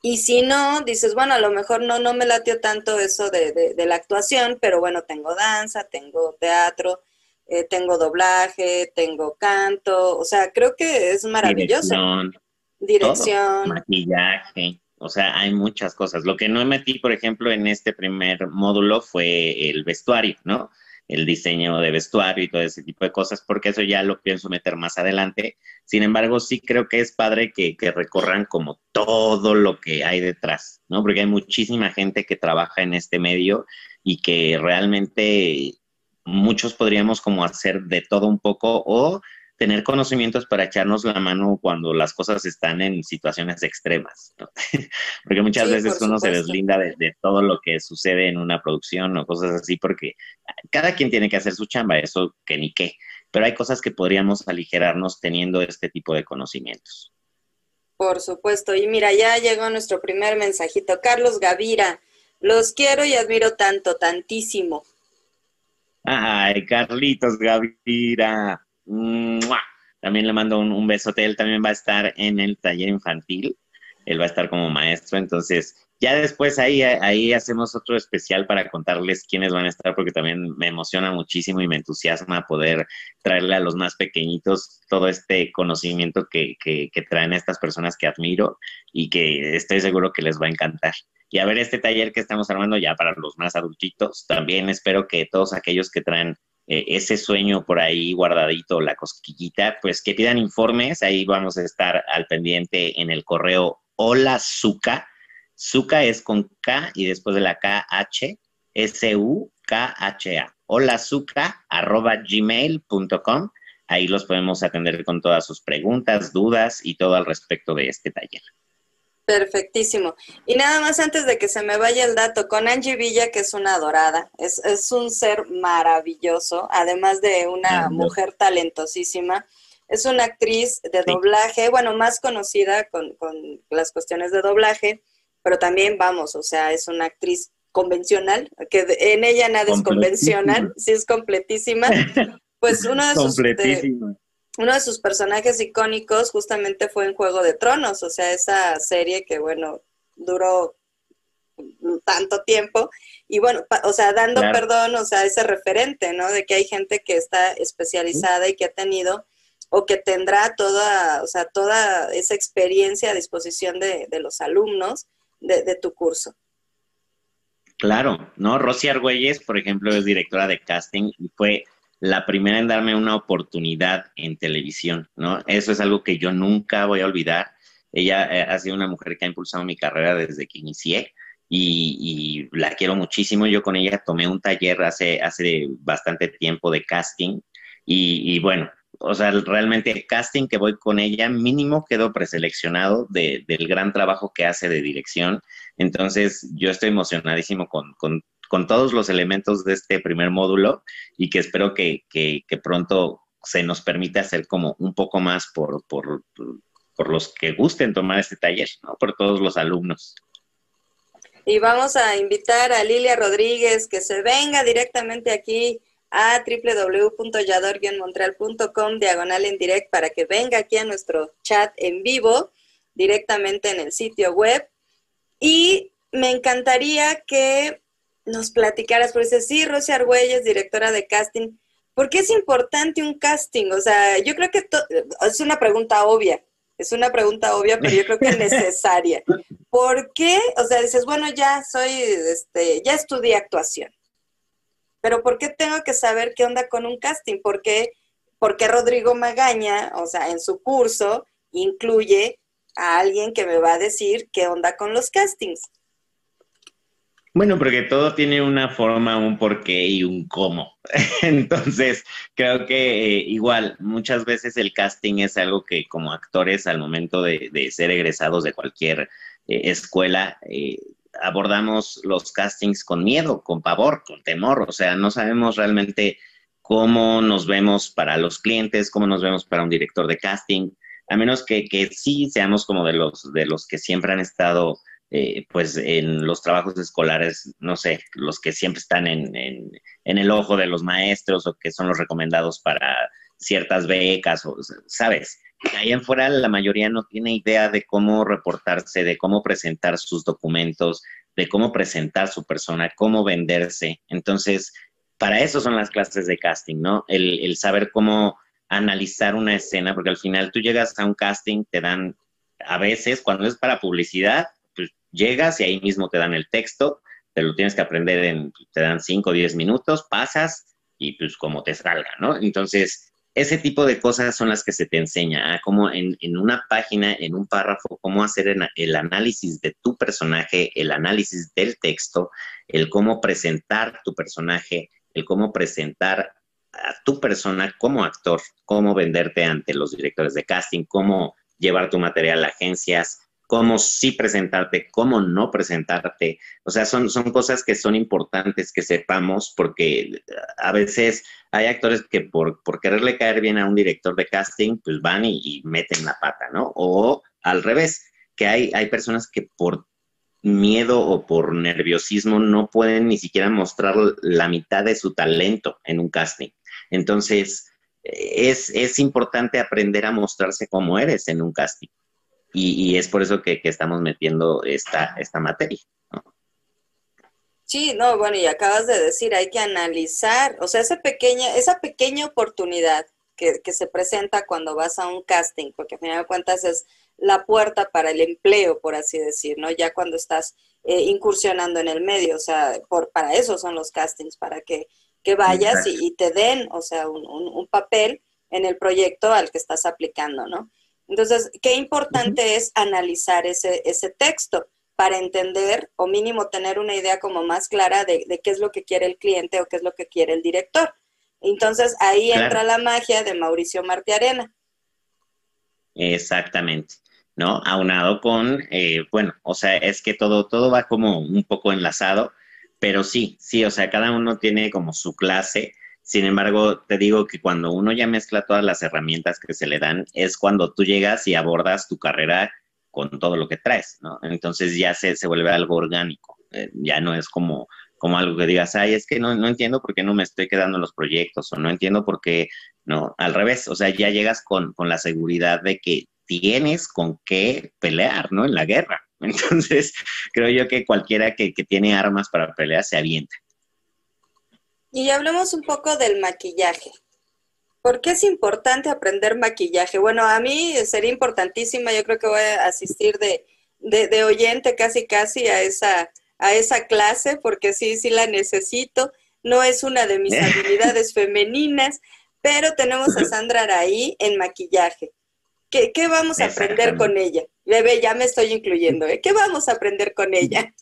A: Y si no, dices, bueno, a lo mejor no, no me latió tanto eso de, de la actuación, pero bueno, tengo danza, tengo teatro, eh, tengo doblaje, tengo canto, o sea, creo que es maravilloso.
B: Dirección.
A: Dirección.
B: maquillaje, o sea, hay muchas cosas. Lo que no metí, por ejemplo, en este primer módulo fue el vestuario, ¿no? El diseño de vestuario y todo ese tipo de cosas, porque eso ya lo pienso meter más adelante. Sin embargo, sí creo que es padre que, que recorran como todo lo que hay detrás, ¿no? Porque hay muchísima gente que trabaja en este medio y que realmente muchos podríamos como hacer de todo un poco o tener conocimientos para echarnos la mano cuando las cosas están en situaciones extremas, (laughs) porque muchas veces uno se deslinda de, todo lo que sucede en una producción o cosas así, porque cada quien tiene que hacer su chamba, eso que ni qué, pero hay cosas que podríamos aligerarnos teniendo este tipo de conocimientos.
A: Por supuesto, y mira, ya llegó nuestro primer mensajito. Carlos Gavira, los quiero y admiro tanto, tantísimo.
B: Ay, Carlitos Gavira. También le mando un, besote. Él también va a estar en el taller infantil. Él va a estar como maestro. Entonces, ya después ahí, ahí hacemos otro especial para contarles quiénes van a estar, porque también me emociona muchísimo y me entusiasma poder traerle a los más pequeñitos todo este conocimiento que, que, que traen estas personas que admiro y que estoy seguro que les va a encantar y a ver este taller que estamos armando ya para los más adultitos. También espero que todos aquellos que traen eh, ese sueño por ahí guardadito, la cosquillita, pues que pidan informes. Ahí vamos a estar al pendiente en el correo hola Zuka. Zuka es con K y después de la K, H, S-U-K-H-A. Hola Zuka, arroba gmail.com. Ahí los podemos atender con todas sus preguntas, dudas y todo al respecto de este taller.
A: Perfectísimo. Y nada más antes de que se me vaya el dato, con Angie Villa, que es una adorada, es, es un ser maravilloso, además de una mujer talentosísima. Es una actriz de doblaje, bueno, más conocida con, con las cuestiones de doblaje, pero también, vamos, o sea, es una actriz convencional, que en ella nada es convencional, sí es completísima. (laughs) Pues uno de sus uno de sus personajes icónicos justamente fue en Juego de Tronos, o sea, esa serie que, bueno, duró tanto tiempo y bueno, o sea, dando perdón, o sea, ese referente, ¿no? De que hay gente que está especializada y que ha tenido o que tendrá toda, o sea, toda esa experiencia a disposición de, los alumnos de, de, tu curso.
B: Claro, ¿no? Rosy Argüelles, por ejemplo, es directora de casting y fue la primera en darme una oportunidad en televisión, ¿no? Eso es algo que yo nunca voy a olvidar. Ella eh, ha sido una mujer que ha impulsado mi carrera desde que inicié y, la quiero muchísimo. Yo con ella tomé un taller hace, hace bastante tiempo de casting y, bueno, o sea, realmente el casting que voy con ella mínimo quedó preseleccionado del gran trabajo que hace de dirección. Entonces, yo estoy emocionadísimo con, con con todos los elementos de este primer módulo y que espero que, pronto se nos permita hacer como un poco más por, por, los que gusten tomar este taller, ¿no? Por todos los alumnos.
A: Y vamos a invitar a Lilia Rodríguez que se venga directamente aquí a www.yador-montreal.com diagonal en direct para que venga aquí a nuestro chat en vivo directamente en el sitio web. Y me encantaría que nos platicaras, porque dice, sí, Rosy Argüelles, directora de casting, ¿por qué es importante un casting? O sea, yo creo que es una pregunta obvia, es una pregunta obvia, pero yo creo que es (laughs) necesaria. ¿Por qué? O sea, dices, bueno, ya soy, este, ya estudié actuación, pero ¿por qué tengo que saber qué onda con un casting? ¿Por qué, porque Rodrigo Magaña, o sea, en su curso, incluye a alguien que me va a decir qué onda con los castings?
B: Bueno, porque todo tiene una forma, un porqué y un cómo. (laughs) Entonces, creo que eh, igual, muchas veces el casting es algo que como actores al momento de, ser egresados de cualquier eh, escuela, eh, abordamos los castings con miedo, con pavor, con temor. O sea, no sabemos realmente cómo nos vemos para los clientes, cómo nos vemos para un director de casting, a menos que, que sí seamos como de los, de los que siempre han estado eh, pues en los trabajos escolares, no sé, los que siempre están en, en, el ojo de los maestros o que son los recomendados para ciertas becas, o, ¿sabes? Ahí en fuera la mayoría no tiene idea de cómo reportarse, de cómo presentar sus documentos, de cómo presentar su persona, cómo venderse. Entonces, para eso son las clases de casting, ¿no? El, el saber cómo analizar una escena, porque al final tú llegas a un casting, te dan, a veces, cuando es para publicidad, llegas y ahí mismo te dan el texto, te lo tienes que aprender en, te dan 5 o 10 minutos, pasas y pues como te salga, ¿no? Entonces, ese tipo de cosas son las que se te enseña, a cómo en, en, una página, en un párrafo, cómo hacer el análisis de tu personaje, el análisis del texto, el cómo presentar tu personaje, el cómo presentar a tu persona como actor, cómo venderte ante los directores de casting, cómo llevar tu material a agencias, cómo sí presentarte, cómo no presentarte. O sea, son, son cosas que son importantes que sepamos porque a veces hay actores que por, por quererle caer bien a un director de casting, pues van y, y meten la pata, ¿no? O al revés, que hay, hay personas que por miedo o por nerviosismo no pueden ni siquiera mostrar la mitad de su talento en un casting. Entonces, es, es importante aprender a mostrarse como eres en un casting. Y, y es por eso que, que, estamos metiendo esta, esta materia. ¿no?
A: Sí, no, bueno, y acabas de decir, hay que analizar, o sea, esa pequeña, esa pequeña oportunidad que, que se presenta cuando vas a un casting, porque a final de cuentas es la puerta para el empleo, por así decir, ¿no? Ya cuando estás eh, incursionando en el medio, o sea, por, para eso son los castings, para que, que vayas y, y, te den, o sea, un, un, un, papel en el proyecto al que estás aplicando, ¿no? Entonces, qué importante uh -huh. es analizar ese, ese texto para entender o mínimo tener una idea como más clara de, de, qué es lo que quiere el cliente o qué es lo que quiere el director. Entonces, ahí claro. entra la magia de Mauricio Martiarena.
B: Exactamente. ¿no? Aunado con, eh, bueno, o sea, es que todo, todo va como un poco enlazado, pero sí, sí, o sea, cada uno tiene como su clase. Sin embargo, te digo que cuando uno ya mezcla todas las herramientas que se le dan, es cuando tú llegas y abordas tu carrera con todo lo que traes, ¿no? Entonces ya se, se vuelve algo orgánico, eh, ya no es como, como algo que digas, ay, es que no, no entiendo por qué no me estoy quedando en los proyectos, o no entiendo por qué, no, al revés, o sea, ya llegas con, con la seguridad de que tienes con qué pelear, ¿no? En la guerra. (laughs) Entonces, creo yo que cualquiera que, que tiene armas para pelear se avienta.
A: Y hablemos un poco del maquillaje. ¿Por qué es importante aprender maquillaje? Bueno, a mí sería importantísima, yo creo que voy a asistir de, de, de oyente casi casi a esa, a esa clase, porque sí, sí la necesito. No es una de mis (laughs) habilidades femeninas, pero tenemos a Sandra Araí en maquillaje. ¿Qué, ¿Qué, vamos a aprender con ella? Bebé, ya me estoy incluyendo. ¿eh? ¿Qué vamos a aprender con (laughs) ella?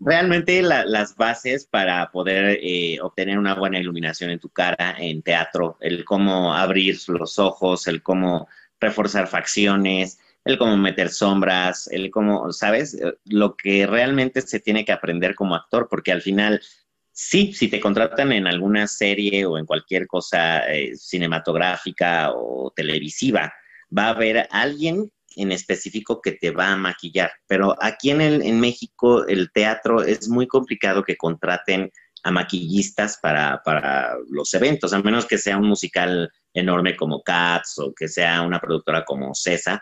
B: Realmente la, las bases para poder eh, obtener una buena iluminación en tu cara, en teatro, el cómo abrir los ojos, el cómo reforzar facciones, el cómo meter sombras, el cómo, ¿sabes? Lo que realmente se tiene que aprender como actor, porque al final, sí, si te contratan en alguna serie o en cualquier cosa eh, cinematográfica o televisiva, va a haber alguien en específico que te va a maquillar. Pero aquí en, el, en México el teatro es muy complicado que contraten a maquillistas para, para, los eventos, a menos que sea un musical enorme como Cats o que sea una productora como César.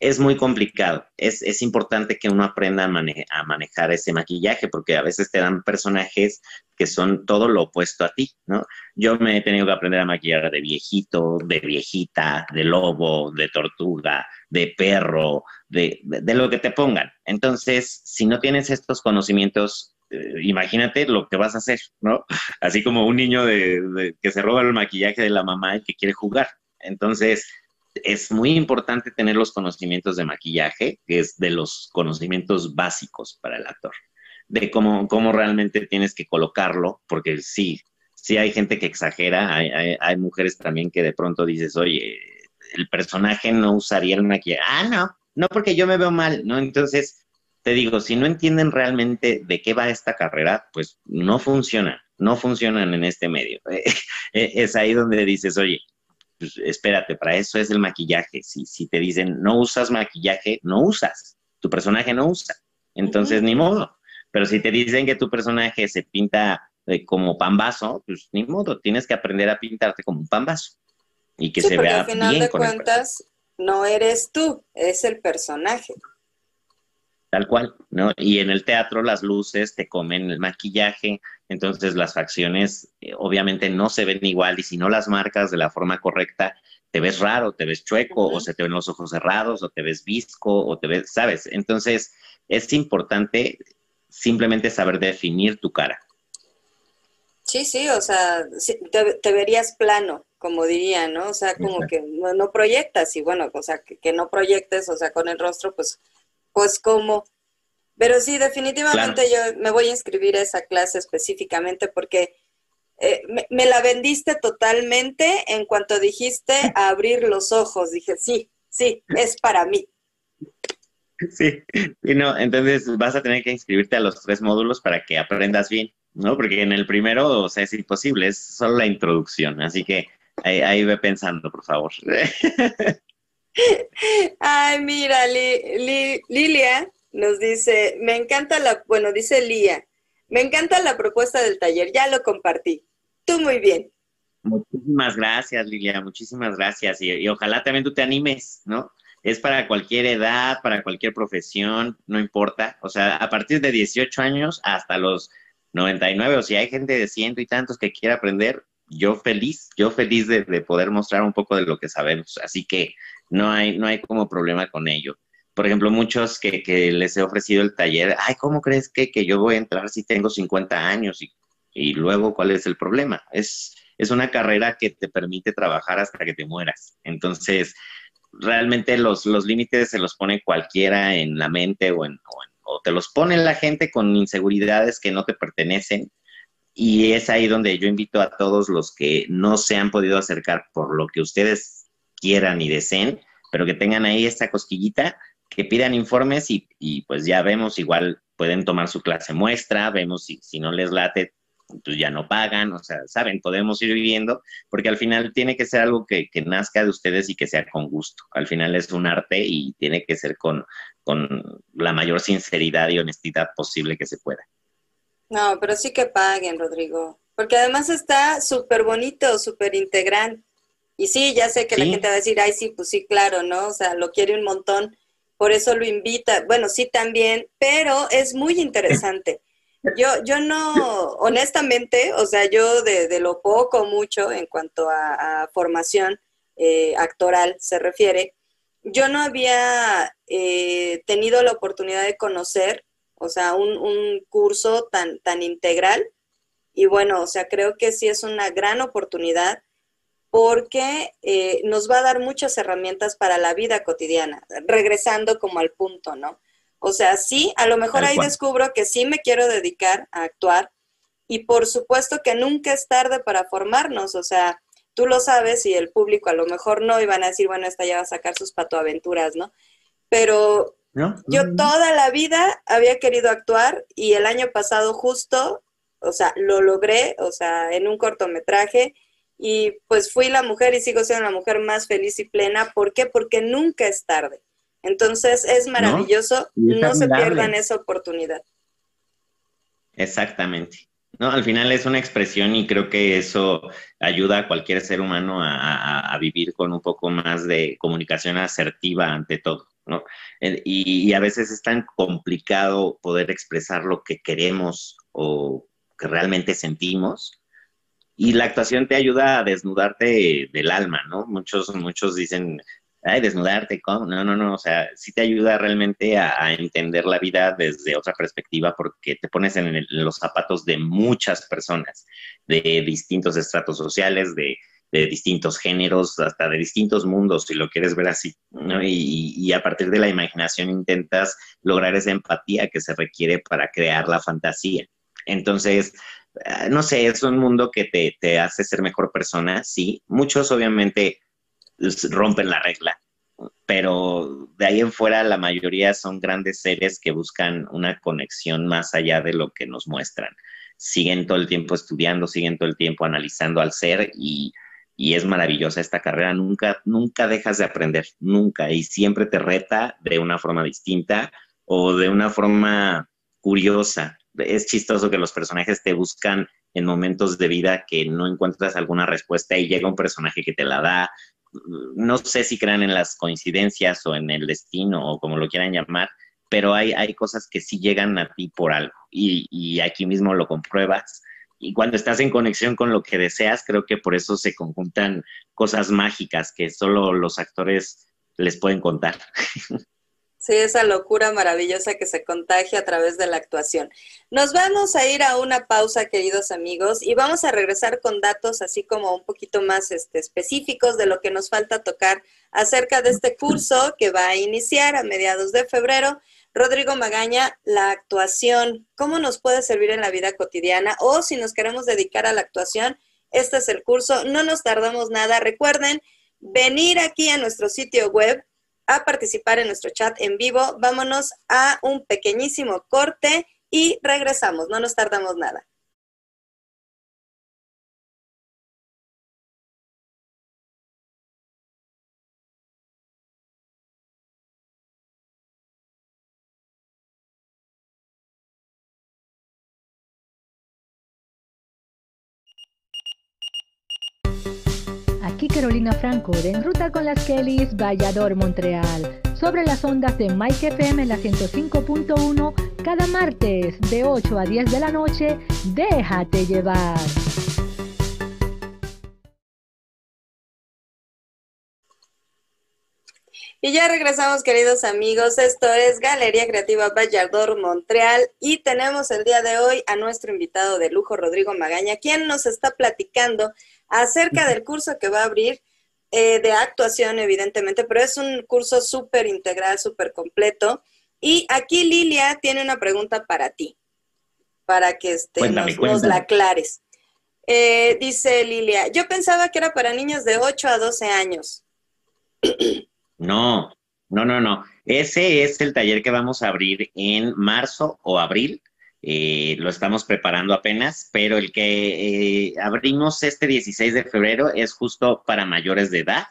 B: Es muy complicado. Es, es importante que uno aprenda a, a, manejar ese maquillaje porque a veces te dan personajes que son todo lo opuesto a ti, ¿no? Yo me he tenido que aprender a maquillar de viejito, de viejita, de lobo, de tortuga, de perro, de, de, lo que te pongan. Entonces, si no tienes estos conocimientos, eh, imagínate lo que vas a hacer, ¿no? (laughs) Así como un niño de, de, que se roba el maquillaje de la mamá y que quiere jugar. Entonces, es muy importante tener los conocimientos de maquillaje, que es de los conocimientos básicos para el actor, de cómo, cómo realmente tienes que colocarlo, porque sí, sí hay gente que exagera, hay, hay, hay mujeres también que de pronto dices, oye, el personaje no usaría el maquillaje. Ah, no, no porque yo me veo mal, ¿no? Entonces, te digo, si no entienden realmente de qué va esta carrera, pues no funciona. no funcionan en este medio. (laughs) es ahí donde dices, oye, pues espérate, para eso es el maquillaje. Si, si te dicen no usas maquillaje, no usas. Tu personaje no usa. Entonces, ni modo. Pero si te dicen que tu personaje se pinta eh, como pambazo, pues ni modo, tienes que aprender a pintarte como un pambazo. Y que se vea
A: al final de cuentas, no eres tú, es el personaje.
B: Tal cual, ¿no? Y en el teatro las luces te comen el maquillaje, entonces las facciones eh, obviamente no se ven igual y si no las marcas de la forma correcta, te ves raro, te ves chueco, o se te ven los ojos cerrados, o te ves visco, o te ves, ¿sabes? Entonces es importante simplemente saber definir tu cara.
A: Sí, sí, o sea, te, verías plano, como diría, ¿no? O sea, como que no, proyectas y bueno, o sea, que, no proyectes, o sea, con el rostro, pues, pues como. Pero sí, definitivamente yo me voy a inscribir a esa clase específicamente porque eh, me, la vendiste totalmente en cuanto dijiste (laughs) abrir los ojos. Dije, sí, sí, es para mí.
B: Sí, y no, entonces vas a tener que inscribirte a los tres módulos para que aprendas bien, ¿no? Porque en el primero, o sea, es imposible, es solo la introducción, así que ahí, ve pensando, por favor. (laughs)
A: Ay, mira, Lilia nos dice, me encanta la, bueno, dice Lía, me encanta la propuesta del taller, ya lo compartí. Tú muy bien.
B: Muchísimas gracias, Lilia, muchísimas gracias. y ojalá también tú te animes, ¿no? es para cualquier edad, para cualquier profesión, no importa. O sea, a partir de 18 años hasta los 99, o si hay gente de ciento y tantos que quiera aprender, yo feliz, yo feliz de, poder mostrar un poco de lo que sabemos. Así que no hay, no hay como problema con ello. Por ejemplo, muchos que, que les he ofrecido el taller, ay, ¿cómo crees que, que yo voy a entrar si tengo 50 años? Y, y luego, ¿cuál es el problema? Es, es una carrera que te permite trabajar hasta que te mueras. Entonces, realmente los, los límites se los pone cualquiera en la mente o, en, te los pone la gente con inseguridades que no te pertenecen. Y es ahí donde yo invito a todos los que no se han podido acercar por lo que ustedes quieran y deseen, pero que tengan ahí esta cosquillita, que pidan informes y, pues ya vemos, igual pueden tomar su clase muestra, vemos si, si no les late, pues ya no pagan, o sea, saben, podemos ir viviendo, porque al final tiene que ser algo que, nazca de ustedes y que sea con gusto. Al final es un arte y tiene que ser con, con la mayor sinceridad y honestidad posible que se pueda.
A: No, pero sí que paguen, Rodrigo, porque además está súper bonito, súper integral. Y sí, ya sé que la gente va a decir, ay, sí, pues sí, claro, ¿no? O sea, lo quiere un montón, por eso lo invita. Bueno, sí, también, pero es muy interesante. (laughs) Yo, yo no, honestamente, o sea, yo de, lo poco, mucho en cuanto a, formación eh, actoral se refiere, yo no había eh, tenido la oportunidad de conocer, o sea, un, un, curso tan, tan integral. Y bueno, o sea, creo que sí es una gran oportunidad porque eh, nos va a dar muchas herramientas para la vida cotidiana, regresando como al punto, ¿no? O sea, sí, a lo mejor ahí descubro que sí me quiero dedicar a actuar y por supuesto que nunca es tarde para formarnos, o sea, tú lo sabes y el público a lo mejor no y van a decir, bueno, esta ya va a sacar sus patoaventuras, ¿no? Pero yo toda la vida había querido actuar y el año pasado justo, o sea, lo logré, o sea, en un cortometraje y pues fui la mujer y sigo siendo la mujer más feliz y plena. ¿Por qué? Porque nunca es tarde. Entonces es maravilloso, no, se pierdan esa oportunidad.
B: Exactamente. No, al final es una expresión y creo que eso ayuda a cualquier ser humano a, vivir con un poco más de comunicación asertiva ante todo, ¿no? Y, y, a veces es tan complicado poder expresar lo que queremos o que realmente sentimos. Y la actuación te ayuda a desnudarte del alma, ¿no? Muchos, muchos dicen, ay, desnudarte, ¿cómo? No, no, no, o sea, sí te ayuda realmente a, entender la vida desde otra perspectiva porque te pones en, los zapatos de muchas personas, de distintos estratos sociales, de, distintos géneros, hasta de distintos mundos, si lo quieres ver así, ¿no? Y, y, a partir de la imaginación intentas lograr esa empatía que se requiere para crear la fantasía. Entonces, ah, no sé, es un mundo que te, te hace ser mejor persona, sí. Muchos obviamente rompen la regla. Pero de ahí en fuera la mayoría son grandes seres que buscan una conexión más allá de lo que nos muestran. siguen todo el tiempo estudiando, siguen todo el tiempo analizando al ser y, y es maravillosa esta carrera. Nunca, nunca dejas de aprender, nunca, y siempre te reta de una forma distinta o de una forma curiosa. Es chistoso que los personajes te buscan en momentos de vida que no encuentras alguna respuesta y llega un personaje que te la da. No sé si crean en las coincidencias o en el destino o como lo quieran llamar, pero hay, hay cosas que sí llegan a ti por algo y, y aquí mismo lo compruebas. Y cuando estás en conexión con lo que deseas, creo que por eso se conjuntan cosas mágicas que solo los actores les pueden contar. (laughs)
A: Sí, esa locura maravillosa que se contagia a través de la actuación. Nos vamos a ir a una pausa, queridos amigos, y vamos a regresar con datos así como un poquito más este, específicos de lo que nos falta tocar acerca de este curso que va a iniciar a mediados de febrero. Rodrigo Magaña, la actuación, ¿cómo nos puede servir en la vida cotidiana? O si nos queremos dedicar a la actuación, este es el curso. No nos tardamos nada. Recuerden venir aquí a nuestro sitio web a participar en nuestro chat en vivo. Vámonos a un pequeñísimo corte y regresamos. No nos tardamos nada.
E: Carolina Franco de En Ruta con las Kellys, Vallador, Montreal. Sobre las ondas de Mike FM, la 105.1, cada martes de 8 a 10 de la noche, déjate llevar.
A: Y ya regresamos, queridos amigos. Esto es Galería Creativa Vallador Montreal y tenemos el día de hoy a nuestro invitado de lujo, Rodrigo Magaña, quien nos está platicando acerca del curso que va a abrir eh, de actuación, evidentemente, pero es un curso súper integral, súper completo. Y aquí Lilia tiene una pregunta para ti, para que este, nos, la aclares. Eh, dice Lilia, yo pensaba que era para niños de 8 a 12 años. (clears throat)
B: No, no, no, no. Ese es el taller que vamos a abrir en marzo o abril eh, lo estamos preparando apenas, pero el que eh, abrimos este 16 de febrero es justo para mayores de edad,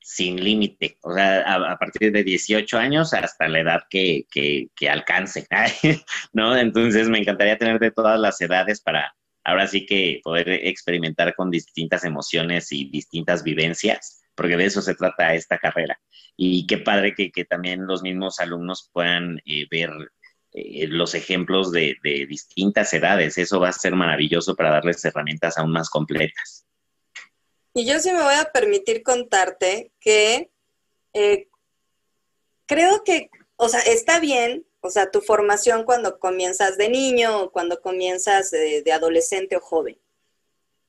B: sin límite, o sea, a, partir de 18 años hasta la edad que, que, alcance, (laughs) ¿no? Entonces me encantaría tener de todas las edades para ahora sí que poder experimentar con distintas emociones y distintas vivencias, porque de eso se trata esta carrera. Y qué padre que, que también los mismos alumnos puedan eh, ver eh, los ejemplos de, distintas edades. Eso va a ser maravilloso para darles herramientas aún más completas.
A: Y yo sí me voy a permitir contarte que eh, creo que, o sea, está bien, o sea, tu formación cuando comienzas de niño o cuando comienzas de, adolescente o joven.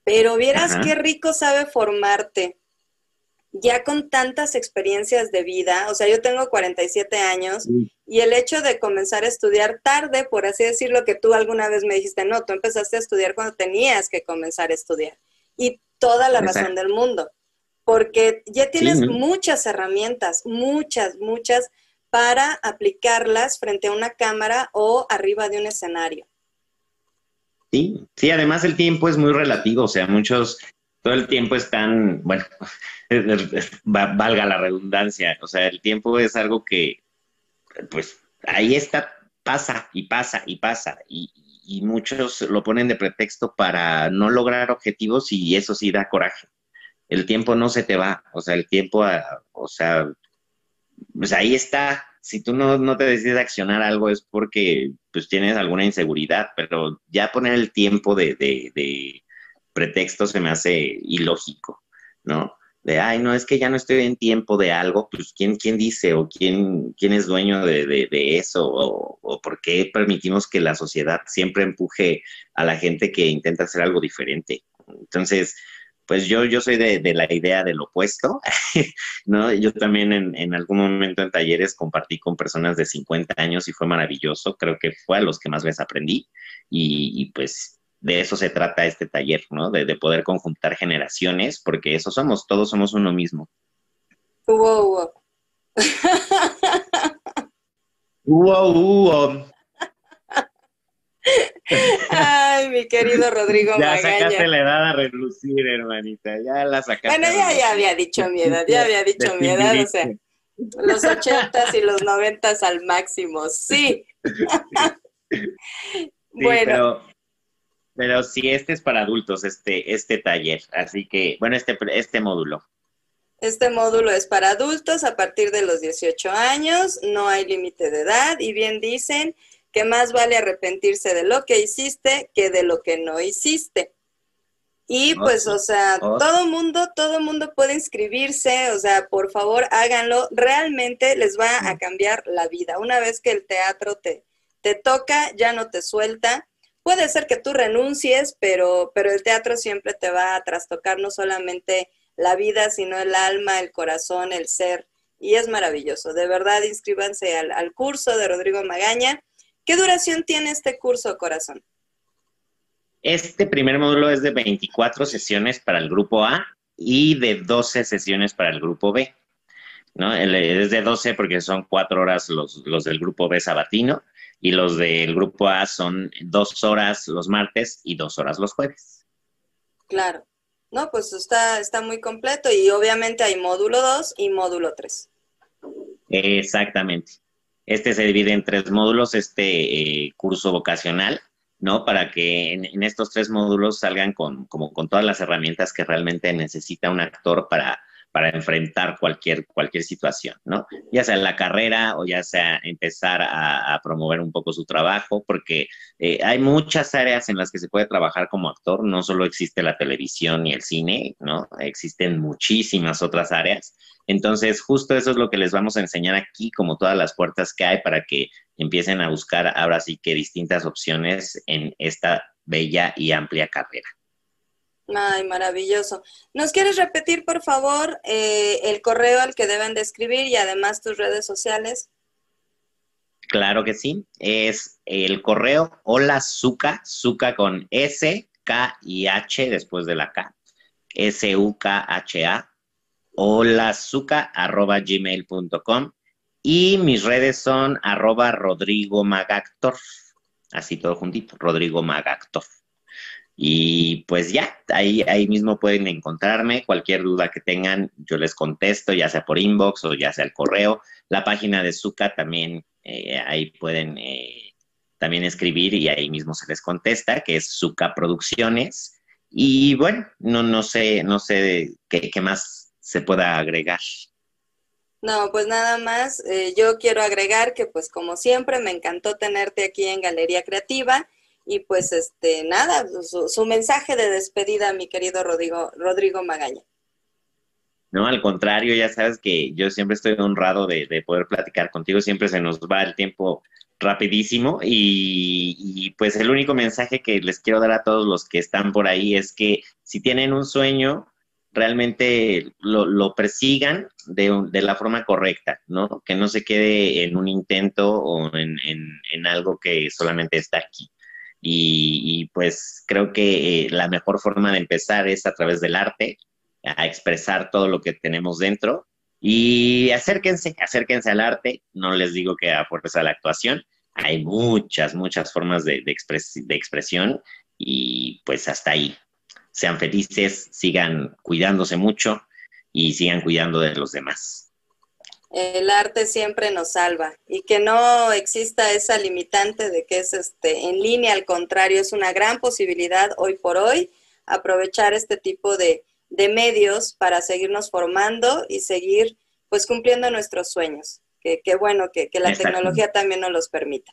A: Pero vieras qué rico sabe formarte ya con tantas experiencias de vida, o sea, yo tengo 47 años y el hecho de comenzar a estudiar tarde, por así decirlo, que tú alguna vez me dijiste, no, tú empezaste a estudiar cuando tenías que comenzar a estudiar. Y toda la razón del mundo, porque ya tienes muchas herramientas, muchas, muchas, para aplicarlas frente a una cámara o arriba de un escenario.
B: Sí, sí, además el tiempo es muy relativo, o sea, muchos todo el tiempo están, bueno, (laughs) valga la redundancia, o sea, el tiempo es algo que, pues, ahí está, pasa y pasa y pasa, y, muchos lo ponen de pretexto para no lograr objetivos y eso sí da coraje. El tiempo no se te va, o sea, el tiempo, o sea, pues ahí está. Si tú no, no te decides accionar algo es porque pues tienes alguna inseguridad, pero ya poner el tiempo de, de pretexto se me hace ilógico, ¿no? De, ay, no, es que ya no estoy en tiempo de algo, pues ¿quién, quién dice o quién, quién es dueño de, eso o, por qué permitimos que la sociedad siempre empuje a la gente que intenta hacer algo diferente. Entonces, pues yo, yo soy de, la idea del opuesto, (laughs) ¿no? Yo también en, en, algún momento en talleres compartí con personas de 50 años y fue maravilloso, creo que fue a los que más veces aprendí y pues de eso se trata este taller, ¿no? De, poder conjuntar generaciones, porque eso somos, todos somos uno mismo.
A: Wow,
B: wow. wow,
A: Ay, mi querido Rodrigo
B: ya
A: Magaña.
B: sacaste la edad a relucir, hermanita. Ya la sacaste.
A: Bueno, ya, ya había dicho mi edad, ya había dicho mi edad, o sea, los ochentas y los noventas al máximo, sí. (laughs)
B: Sí,
A: bueno,
B: pero, pero sí, este es para adultos, este, este taller. Así que, bueno, este, este módulo.
A: este módulo es para adultos a partir de los 18 años, no hay límite de edad y bien dicen que más vale arrepentirse de lo que hiciste que de lo que no hiciste. Y
B: Oh,
A: pues, o sea,
B: Oh,
A: todo mundo, todo mundo puede inscribirse, o sea, por favor háganlo, realmente les va a cambiar la vida. Una vez que el teatro te, te toca, ya no te suelta. Puede ser que tú renuncies, pero, pero el teatro siempre te va a trastocar no solamente la vida, sino el alma, el corazón, el ser. Y es maravilloso. De verdad, inscríbanse al, al curso de Rodrigo Magaña. ¿Qué duración tiene este curso, corazón?
B: Este primer módulo es de 24 sesiones para el grupo A y de 12 sesiones para el grupo B. ¿no? Es de 12 porque son cuatro horas los, los del grupo B sabatino y los del grupo A son dos horas los martes y dos horas los jueves.
A: Claro. No, pues está, está muy completo y obviamente hay módulo 2 y módulo 3.
B: Exactamente. Este se divide en tres módulos, este eh, curso vocacional, ¿no? Para que en, en estos tres módulos salgan con, como con todas las herramientas que realmente necesita un actor para, para enfrentar cualquier, cualquier situación, ¿no? Ya sea en la carrera o ya sea empezar a, promover un poco su trabajo, porque eh, hay muchas áreas en las que se puede trabajar como actor, no solo existe la televisión y el cine, ¿no? Existen muchísimas otras áreas. Entonces, justo eso es lo que les vamos a enseñar aquí, como todas las puertas que hay para que empiecen a buscar ahora sí que distintas opciones en esta bella y amplia carrera.
A: Ay, maravilloso. ¿Nos quieres repetir, por favor, eh, el correo al que deben de escribir y además tus redes sociales?
B: Claro que sí. Es el correo hola suca, con S, K y H después de la K. S-U-K-H-A. Hola gmail.com. Y mis redes son arroba Rodrigo Magactor. Así todo juntito, Rodrigo Magactor. Y pues ya, ahí, ahí mismo pueden encontrarme. Cualquier duda que tengan, yo les contesto, ya sea por inbox o ya sea el correo. La página de Zuka también, eh, ahí pueden eh, también escribir y ahí mismo se les contesta, que es Zuka Producciones. Y bueno, no, no sé, no sé qué, qué más se pueda agregar.
A: No, pues nada más, eh, yo quiero agregar que pues como siempre me encantó tenerte aquí en Galería Creativa y pues este nada, su, mensaje de despedida, mi querido Rodrigo, Rodrigo Magaña.
B: No, al contrario, ya sabes que yo siempre estoy honrado de, de poder platicar contigo, siempre se nos va el tiempo rapidísimo y, pues el único mensaje que les quiero dar a todos los que están por ahí es que si tienen un sueño, realmente lo, persigan de, de, la forma correcta, ¿no? Que no se quede en un intento o en, en algo que solamente está aquí. Y, pues creo que eh, la mejor forma de empezar es a través del arte, a expresar todo lo que tenemos dentro y acérquense, acérquense al arte. No les digo que a fuerza la actuación, hay muchas, muchas formas de, de, expres de expresión y pues hasta ahí. Sean felices, sigan cuidándose mucho y sigan cuidando de los demás.
A: El arte siempre nos salva y que no exista esa limitante de que es este en línea, al contrario, es una gran posibilidad hoy por hoy aprovechar este tipo de, de medios para seguirnos formando y seguir pues cumpliendo nuestros sueños. Que, que bueno que, que la tecnología también nos los permita.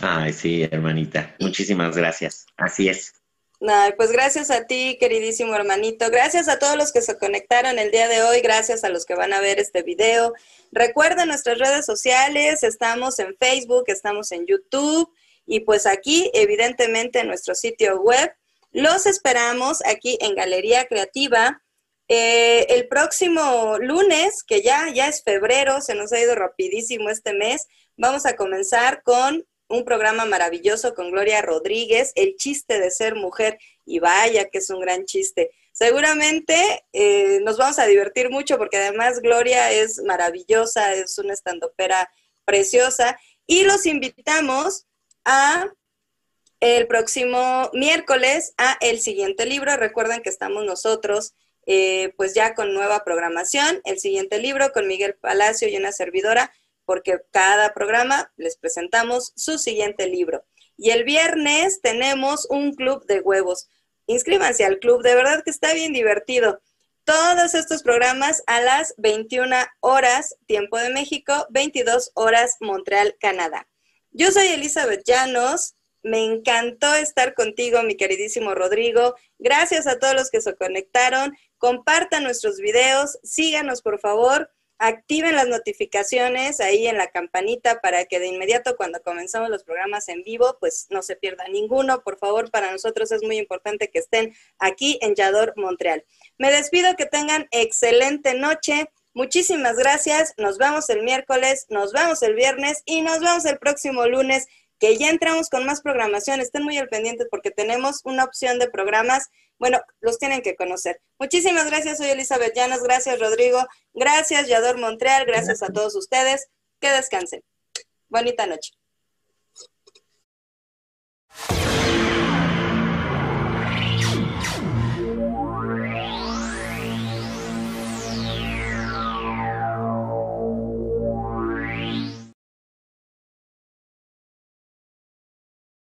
B: Ay, sí, hermanita. Muchísimas gracias. Así es.
A: Pues gracias a ti, queridísimo hermanito. Gracias a todos los que se conectaron el día de hoy. Gracias a los que van a ver este video. Recuerden nuestras redes sociales. Estamos en Facebook, estamos en YouTube y pues aquí, evidentemente, en nuestro sitio web. Los esperamos aquí en Galería Creativa. Eh, el próximo lunes, que ya, ya es febrero, se nos ha ido rapidísimo este mes, vamos a comenzar con un programa maravilloso con Gloria Rodríguez, el chiste de ser mujer, y vaya que es un gran chiste. Seguramente eh, nos vamos a divertir mucho porque además Gloria es maravillosa, es una estandopera preciosa, y los invitamos a el próximo miércoles a el siguiente libro. Recuerden que estamos nosotros eh, pues ya con nueva programación. El siguiente libro con Miguel Palacio y una servidora, porque cada programa les presentamos su siguiente libro. Y el viernes tenemos un club de huevos. Inscríbanse al club, de verdad que está bien divertido. Todos estos programas a las 21 horas, tiempo de México, 22 horas, Montreal, Canadá. Yo soy Elizabeth Llanos. Me encantó estar contigo, mi queridísimo Rodrigo. Gracias a todos los que se conectaron. Compartan nuestros videos, síganos por favor, activen las notificaciones ahí en la campanita para que de inmediato cuando comenzamos los programas en vivo, pues no se pierda ninguno. Por favor, para nosotros es muy importante que estén aquí en Yador, Montreal. Me despido, que tengan excelente noche. Muchísimas gracias. Nos vemos el miércoles, nos vemos el viernes y nos vemos el próximo lunes que ya entramos con más programación. Estén muy al pendiente porque tenemos una opción de programas. Bueno, los tienen que conocer. Muchísimas gracias, soy Elizabeth Llanos. Gracias, Rodrigo. Gracias, Yador Montreal. Gracias a todos ustedes. Que descansen. Bonita noche.